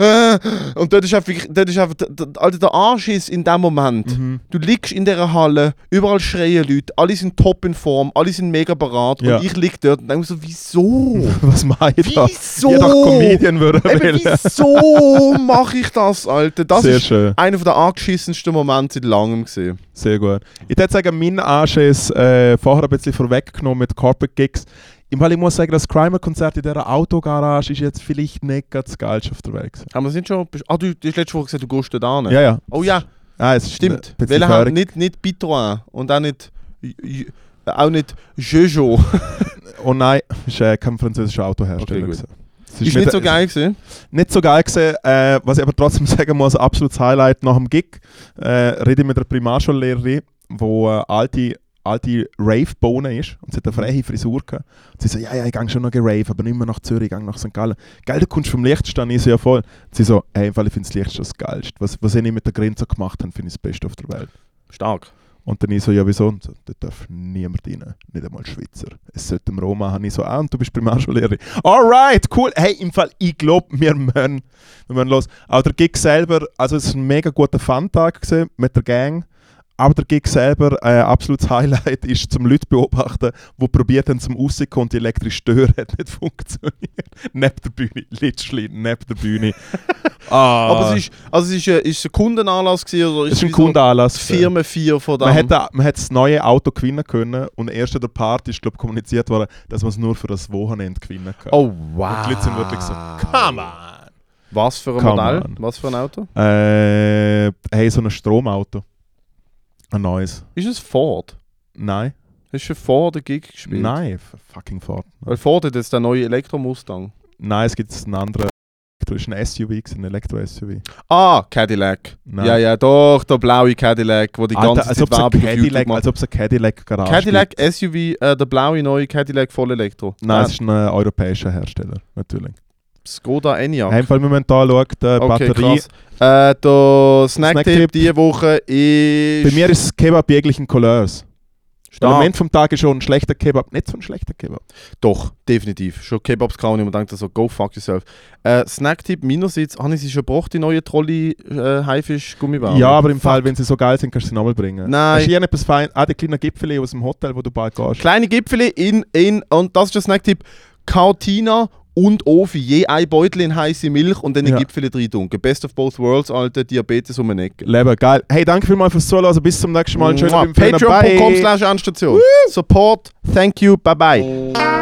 [SPEAKER 2] äh, äh. und dort ist einfach, dort ist einfach der, der, Alter, der Arsch ist in dem Moment.
[SPEAKER 1] Mhm.
[SPEAKER 2] Du liegst in dieser Halle, überall schreien Leute, alle sind top in Form, alle sind mega parat
[SPEAKER 1] Ja.
[SPEAKER 2] und ich lieg dort und denke mir so, wieso? [LAUGHS]
[SPEAKER 1] Was mache ich da?
[SPEAKER 2] Wieso?
[SPEAKER 1] Jeder Comedian würde
[SPEAKER 2] Eben, wieso mache ich das, Alter? Das
[SPEAKER 1] Sehr
[SPEAKER 2] ist
[SPEAKER 1] schön.
[SPEAKER 2] einer der angeschissensten Momente seit langem gesehen.
[SPEAKER 1] Sehr gut. Ich würde sagen, mein Anschiss äh, vorher ein bisschen vorweggenommen mit Corporate Gigs. Im Fall, ich muss sagen, das Crimer-Konzert in dieser Autogarage ist jetzt vielleicht nicht ganz das geilste auf der Welt.
[SPEAKER 2] Haben wir sind schon. Ah, du, du hast letzte Woche gesagt, du gehst dort hin.
[SPEAKER 1] Ja, ja.
[SPEAKER 2] Oh ja,
[SPEAKER 1] Ah, es
[SPEAKER 2] stimmt. haben
[SPEAKER 1] fahrig.
[SPEAKER 2] nicht, nicht Citroën und auch nicht. Auch nicht Jojo. [LAUGHS]
[SPEAKER 1] Oh nein, ist äh, kein französischer Autohersteller.
[SPEAKER 2] Okay.
[SPEAKER 1] Es
[SPEAKER 2] Ist nicht so geil gewesen.
[SPEAKER 1] Nicht so geil gewesen. Äh, was ich aber trotzdem [LAUGHS] sagen muss, absolutes Highlight nach dem Gig. Äh, rede ich mit einer Primarschullehrerin, die äh, alte, alte Rave-Bohne ist. Und sie hat eine freie Frisur gehabt. Und sie so, ja, ja, ich gehe schon noch rave, aber nicht mehr nach Zürich, ich gehe nach St. Gallen. Geil, du kommst vom Lichtstand, ich so, ja voll. Und sie so, hey, im Fall, ich finde das Lichtstand das Geilste. Was, was ich mit der Grenze gemacht habe, finde ich das Beste auf der Welt.
[SPEAKER 2] Stark.
[SPEAKER 1] Und dann ich so, ja wieso? Und so, da darf niemand rein, nicht einmal Schweizer. Es sollte im Roma haben. Ich so, ah, und du bist Primarschullehrerin. Alright, cool. Hey, im Fall, ich glaube, wir müssen, wir müssen los. Auch der Gig selber, also es war ein mega guter Fun-Tag mit der Gang. Aber der Gig selber, äh, absolutes Highlight, [LAUGHS] ist zum Leute beobachten, die probiert haben zum Rauskommen und die elektrische Tür hat nicht funktioniert. [LAUGHS] neben der Bühne, literally neben der Bühne. [LAUGHS] ah,
[SPEAKER 2] Aber es ist, also es ist, ein, ist ein Kundenanlass gewesen, oder
[SPEAKER 1] es ist ein Kundenanlass. gewesen.
[SPEAKER 2] Firmen 4 von dem?
[SPEAKER 1] Man hat, man hat das neue Auto gewinnen können und erst in der Party ist glaub, kommuniziert worden, dass man es nur für das Wochenende gewinnen kann.
[SPEAKER 2] Oh wow.
[SPEAKER 1] Und die Leute sind wirklich so, come on!
[SPEAKER 2] Was für ein
[SPEAKER 1] Come
[SPEAKER 2] Modell?
[SPEAKER 1] on.
[SPEAKER 2] Was für ein Auto?
[SPEAKER 1] Äh, hey, so ein Stromauto. Ein neues.
[SPEAKER 2] Ist es Ford?
[SPEAKER 1] Nein.
[SPEAKER 2] Hast du Ford den Gig gespielt?
[SPEAKER 1] Nein, fucking Ford.
[SPEAKER 2] Weil Ford hat jetzt den neuen Elektro-Mustang.
[SPEAKER 1] Nein, es gibt einen anderen. Ist ein SUV, ein Elektro-SUV.
[SPEAKER 2] Ah, Cadillac.
[SPEAKER 1] Nein.
[SPEAKER 2] Ja, ja, doch, der blaue Cadillac, wo die ganze
[SPEAKER 1] als
[SPEAKER 2] Zeit Werbung auf YouTube
[SPEAKER 1] Cadillac, als ob es ein Cadillac Garage
[SPEAKER 2] Cadillac
[SPEAKER 1] gibt.
[SPEAKER 2] SUV, äh, der blaue neue Cadillac voll Elektro.
[SPEAKER 1] Nein, es ist ein äh, europäischer Hersteller, natürlich.
[SPEAKER 2] Skoda Enyaq.
[SPEAKER 1] Fall, wenn man hier schaut, die
[SPEAKER 2] okay,
[SPEAKER 1] Batterie.
[SPEAKER 2] krass. Äh, der Snacktipp
[SPEAKER 1] Snacktipp.
[SPEAKER 2] diese Woche ist...
[SPEAKER 1] Bei mir ist es Kebab jeglichen Couleurs. Der
[SPEAKER 2] stark.
[SPEAKER 1] Moment vom Tag ist schon ein schlechter Kebab, nicht so ein schlechter Kebab.
[SPEAKER 2] Doch, definitiv. Schon Kebabs kauen und man denkt so, go fuck yourself. Äh, Snacktipp meinerseits, habe ich sie schon gebracht, die neue Trolli äh, Haifisch Gummibärchen?
[SPEAKER 1] Ja, aber im
[SPEAKER 2] Fuck.
[SPEAKER 1] Fall, wenn sie so geil sind, kannst du sie nochmal bringen.
[SPEAKER 2] Nein.
[SPEAKER 1] Hast du etwas fein? Ah, der kleine Gipfel aus dem Hotel, wo du bald gehst.
[SPEAKER 2] Kleine Gipfel in, in, und das ist der Snacktipp, Kautina und Ofi, je ein Beutel in heiße Milch und dann die
[SPEAKER 1] Ja.
[SPEAKER 2] Gipfel drin dunkel. Best of both worlds, Alter, Diabetes um eine Ecke.
[SPEAKER 1] Leben, geil. Hey, danke vielmals fürs Zuhören. Bis zum nächsten Mal. Schön.
[SPEAKER 2] Patreon.com slash Anstation. Support, thank you, bye bye.